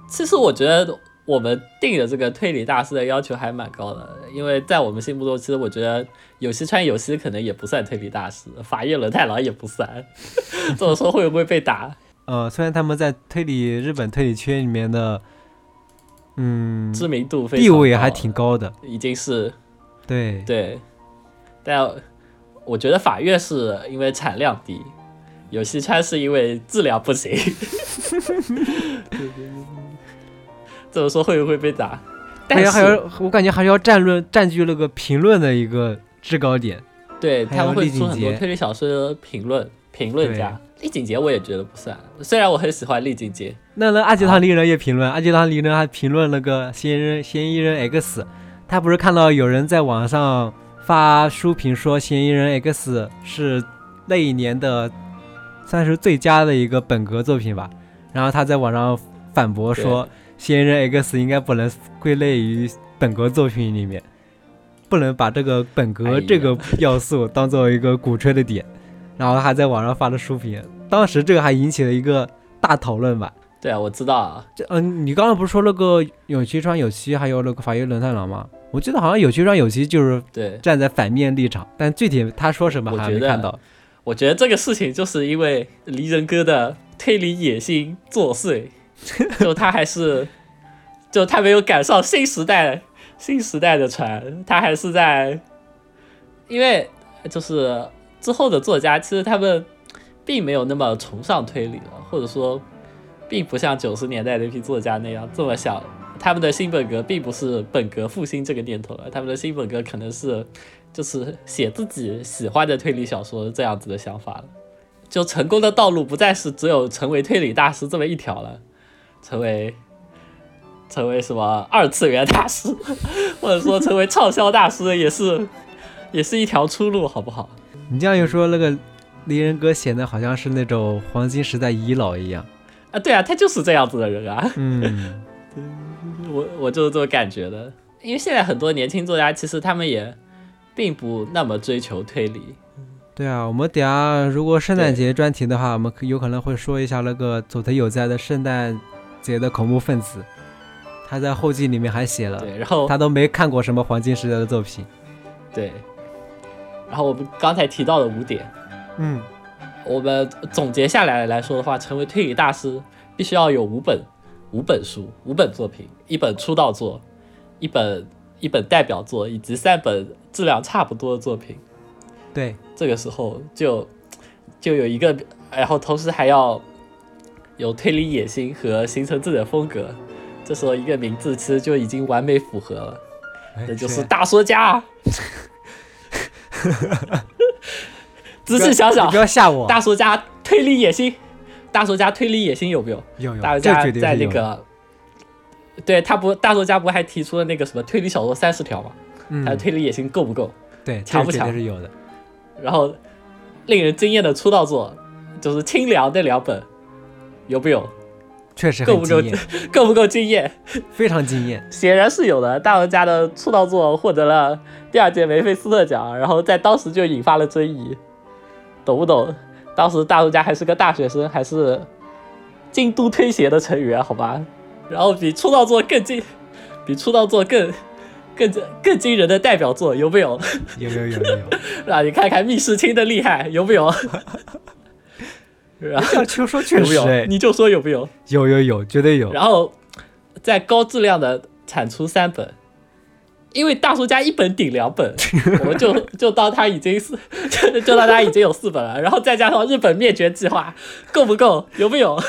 其实我觉得我们定的这个推理大师的要求还蛮高的，因为在我们心目中，其实我觉得有西川有希可能也不算推理大师，法叶轮太郎也不算。(laughs) 这么说会不会被打？呃，虽然他们在推理日本推理圈里面的，嗯，知名度地位还挺高的，已经是，对对，但我觉得法院是因为产量低。有西川是因为质量不行，(laughs) (laughs) 这么说会不会被打？但是还要，我感觉还是要占论占据那个评论的一个制高点。对他们会出很多推理小说的评论评论家。丽景杰我也觉得不算，虽然我很喜欢丽景杰。那那阿吉堂丽人也评论，二阶堂丽人还评论了个嫌疑人嫌疑人 X，他不是看到有人在网上发书评说嫌疑人 X 是那一年的算是最佳的一个本格作品吧，然后他在网上反驳说嫌疑人 X 应该不能归类于本格作品里面，不能把这个本格这个要素当做一个鼓吹的点，然后还在网上发了书评，当时这个还引起了一个大讨论吧。对啊，我知道啊，这嗯、你刚刚不是说那个有崎川有希还有那个法医轮太郎吗？我记得好像有崎川有希就是对，站在反面立场，但具体他说什么还没看到。我觉得这个事情就是因为离人哥的推理野心作祟，(laughs) 就他还是，就他没有赶上新时代新时代的船，他还是在，因为就是之后的作家其实他们并没有那么崇尚推理了，或者说，并不像九十年代那批作家那样这么想。他们的新本格并不是本格复兴这个念头了，他们的新本格可能是就是写自己喜欢的推理小说这样子的想法了。就成功的道路不再是只有成为推理大师这么一条了，成为成为什么二次元大师，(laughs) 或者说成为畅销大师，也是 (laughs) 也是一条出路，好不好？你这样一说，那个离人哥显得好像是那种黄金时代遗老一样。啊，对啊，他就是这样子的人啊，嗯，(laughs) 我我就是这么感觉的。因为现在很多年轻作家其实他们也并不那么追求推理，对啊，我们等下如果圣诞节专题的话，我们可有可能会说一下那个佐藤有在的圣诞节的恐怖分子，他在后记里面还写了，对，然后他都没看过什么黄金时代的作品。对，然后我们刚才提到的五点，嗯，我们总结下来来说的话，成为推理大师必须要有五本五本书、五本作品，一本出道作，一本一本代表作，以及三本质量差不多的作品。对，这个时候就就有一个，然后同时还要有推理野心和形成自己的风格。这时候一个名字其实就已经完美符合了，哎那就是大说家。仔细想想不，要吓我。大说家推理野心，大说家推理野心有没有？有有，大说家在那个，对他不，大说家不还提出了那个什么推理小说三十条吗？嗯他的推理野心够不够？对，强不强对是有的。然后令人惊艳的出道作就是《清凉》那两本，有不有？确实够不够 (laughs) 够不够惊艳？非常惊艳。显然是有的。大玩家的出道作获得了第二届梅菲斯特奖，然后在当时就引发了争议，懂不懂？当时大玩家还是个大学生，还是京都推协的成员，好吧？然后比出道作更惊，比出道作更更更惊人的代表作有没有？有有有有有。让你看看密室清的厉害有没有？然后这样秋说确？实哎，你就说有没有？有有有，绝对有。然后在高质量的产出三本，因为大叔家一本顶两本，(laughs) 我们就就当他已经是 (laughs) 就就当他已经有四本了，然后再加上日本灭绝计划，够不够？有没有？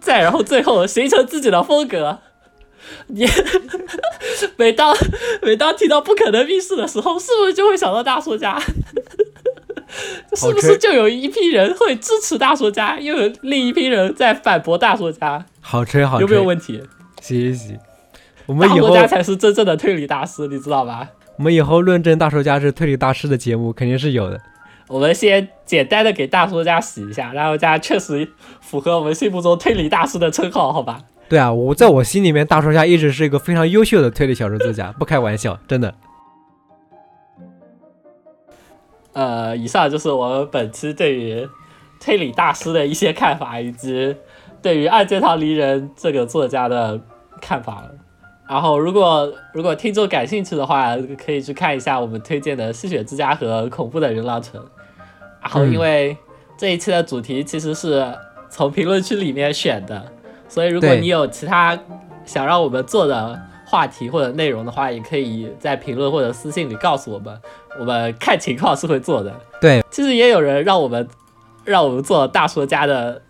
再然后最后形成自己的风格。你 (laughs) 每当每当提到不可能密室的时候，是不是就会想到大叔家？(laughs) 是不是就有一批人会支持大说家，又有另一批人在反驳大说家？好吹好吹，有没有问题？行行，我们大以后作家才是真正的推理大师，你知道吧？我们以后论证大说家是推理大师的节目肯定是有的。我们先简单的给大说家洗一下，大说家确实符合我们心目中推理大师的称号，好吧？对啊，我在我心里面，大说家一直是一个非常优秀的推理小说作家，不开玩笑，真的。呃，以上就是我们本期对于推理大师的一些看法，以及对于二阶堂离人这个作家的看法了。然后，如果如果听众感兴趣的话，可以去看一下我们推荐的《吸血之家》和《恐怖的人狼城》。然后，嗯因为这一期的主题其实是从评论区里面选的，所以如果你有其他想让我们做的话题或者内容的话，也可以在评论或者私信里告诉我们，我们看情况是会做的对其实也有人让我们让我们做大叔家的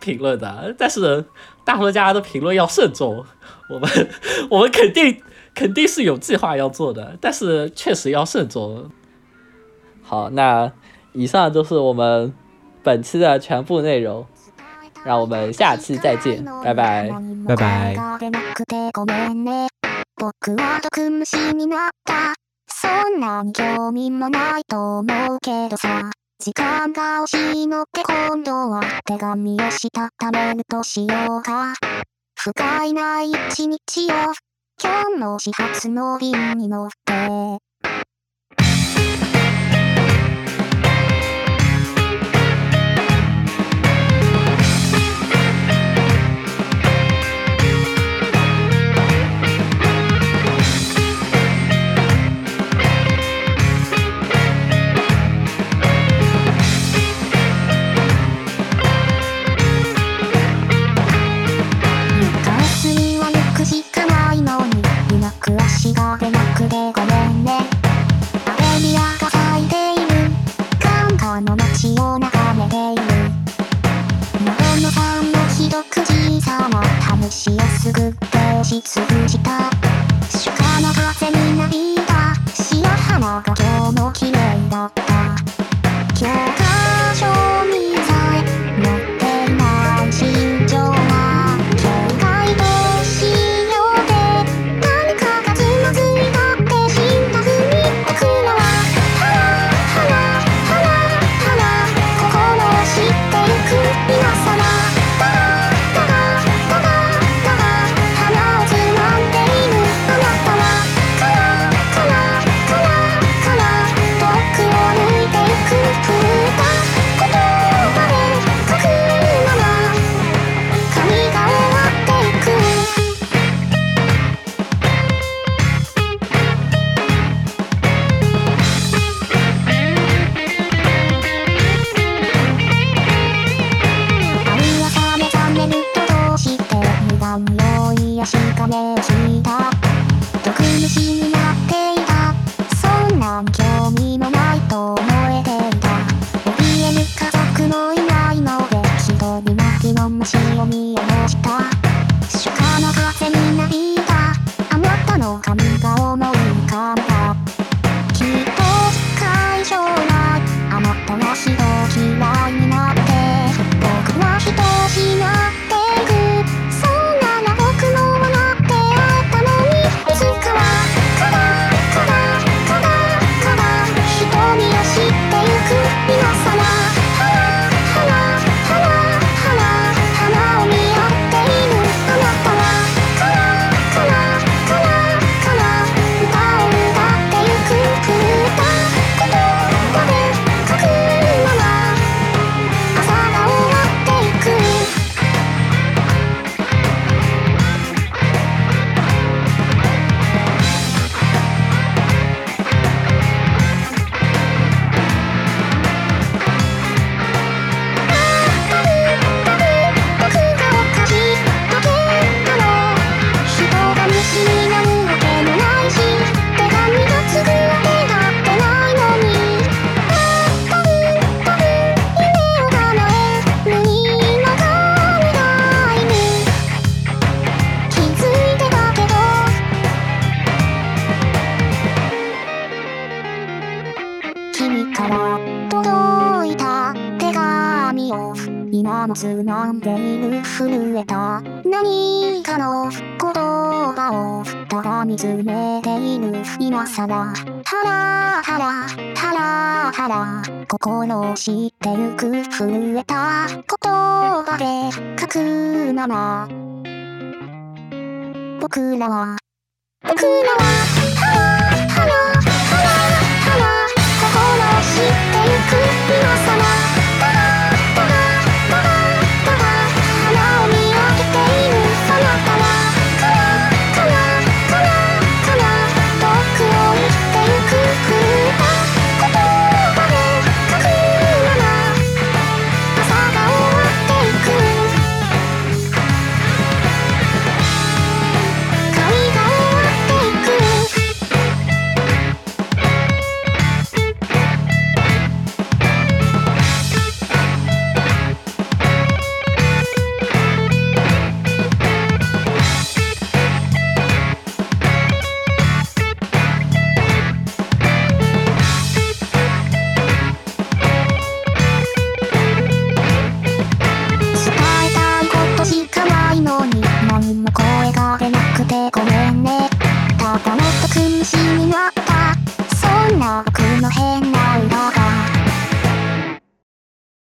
评论的但是大叔家的评论要慎重我们我们肯定肯定是有计划要做的但是确实要慎重好那以上就是我们本期的全部内容让我们下期再见拜拜拜拜そんな興味もないと思うけどさ。時間が惜しいのって今度は手紙をしたためるとしようか。不甲斐ない一日よ今日も始発の便に乗って。知ってゆく震えた言葉で書くなら。僕らは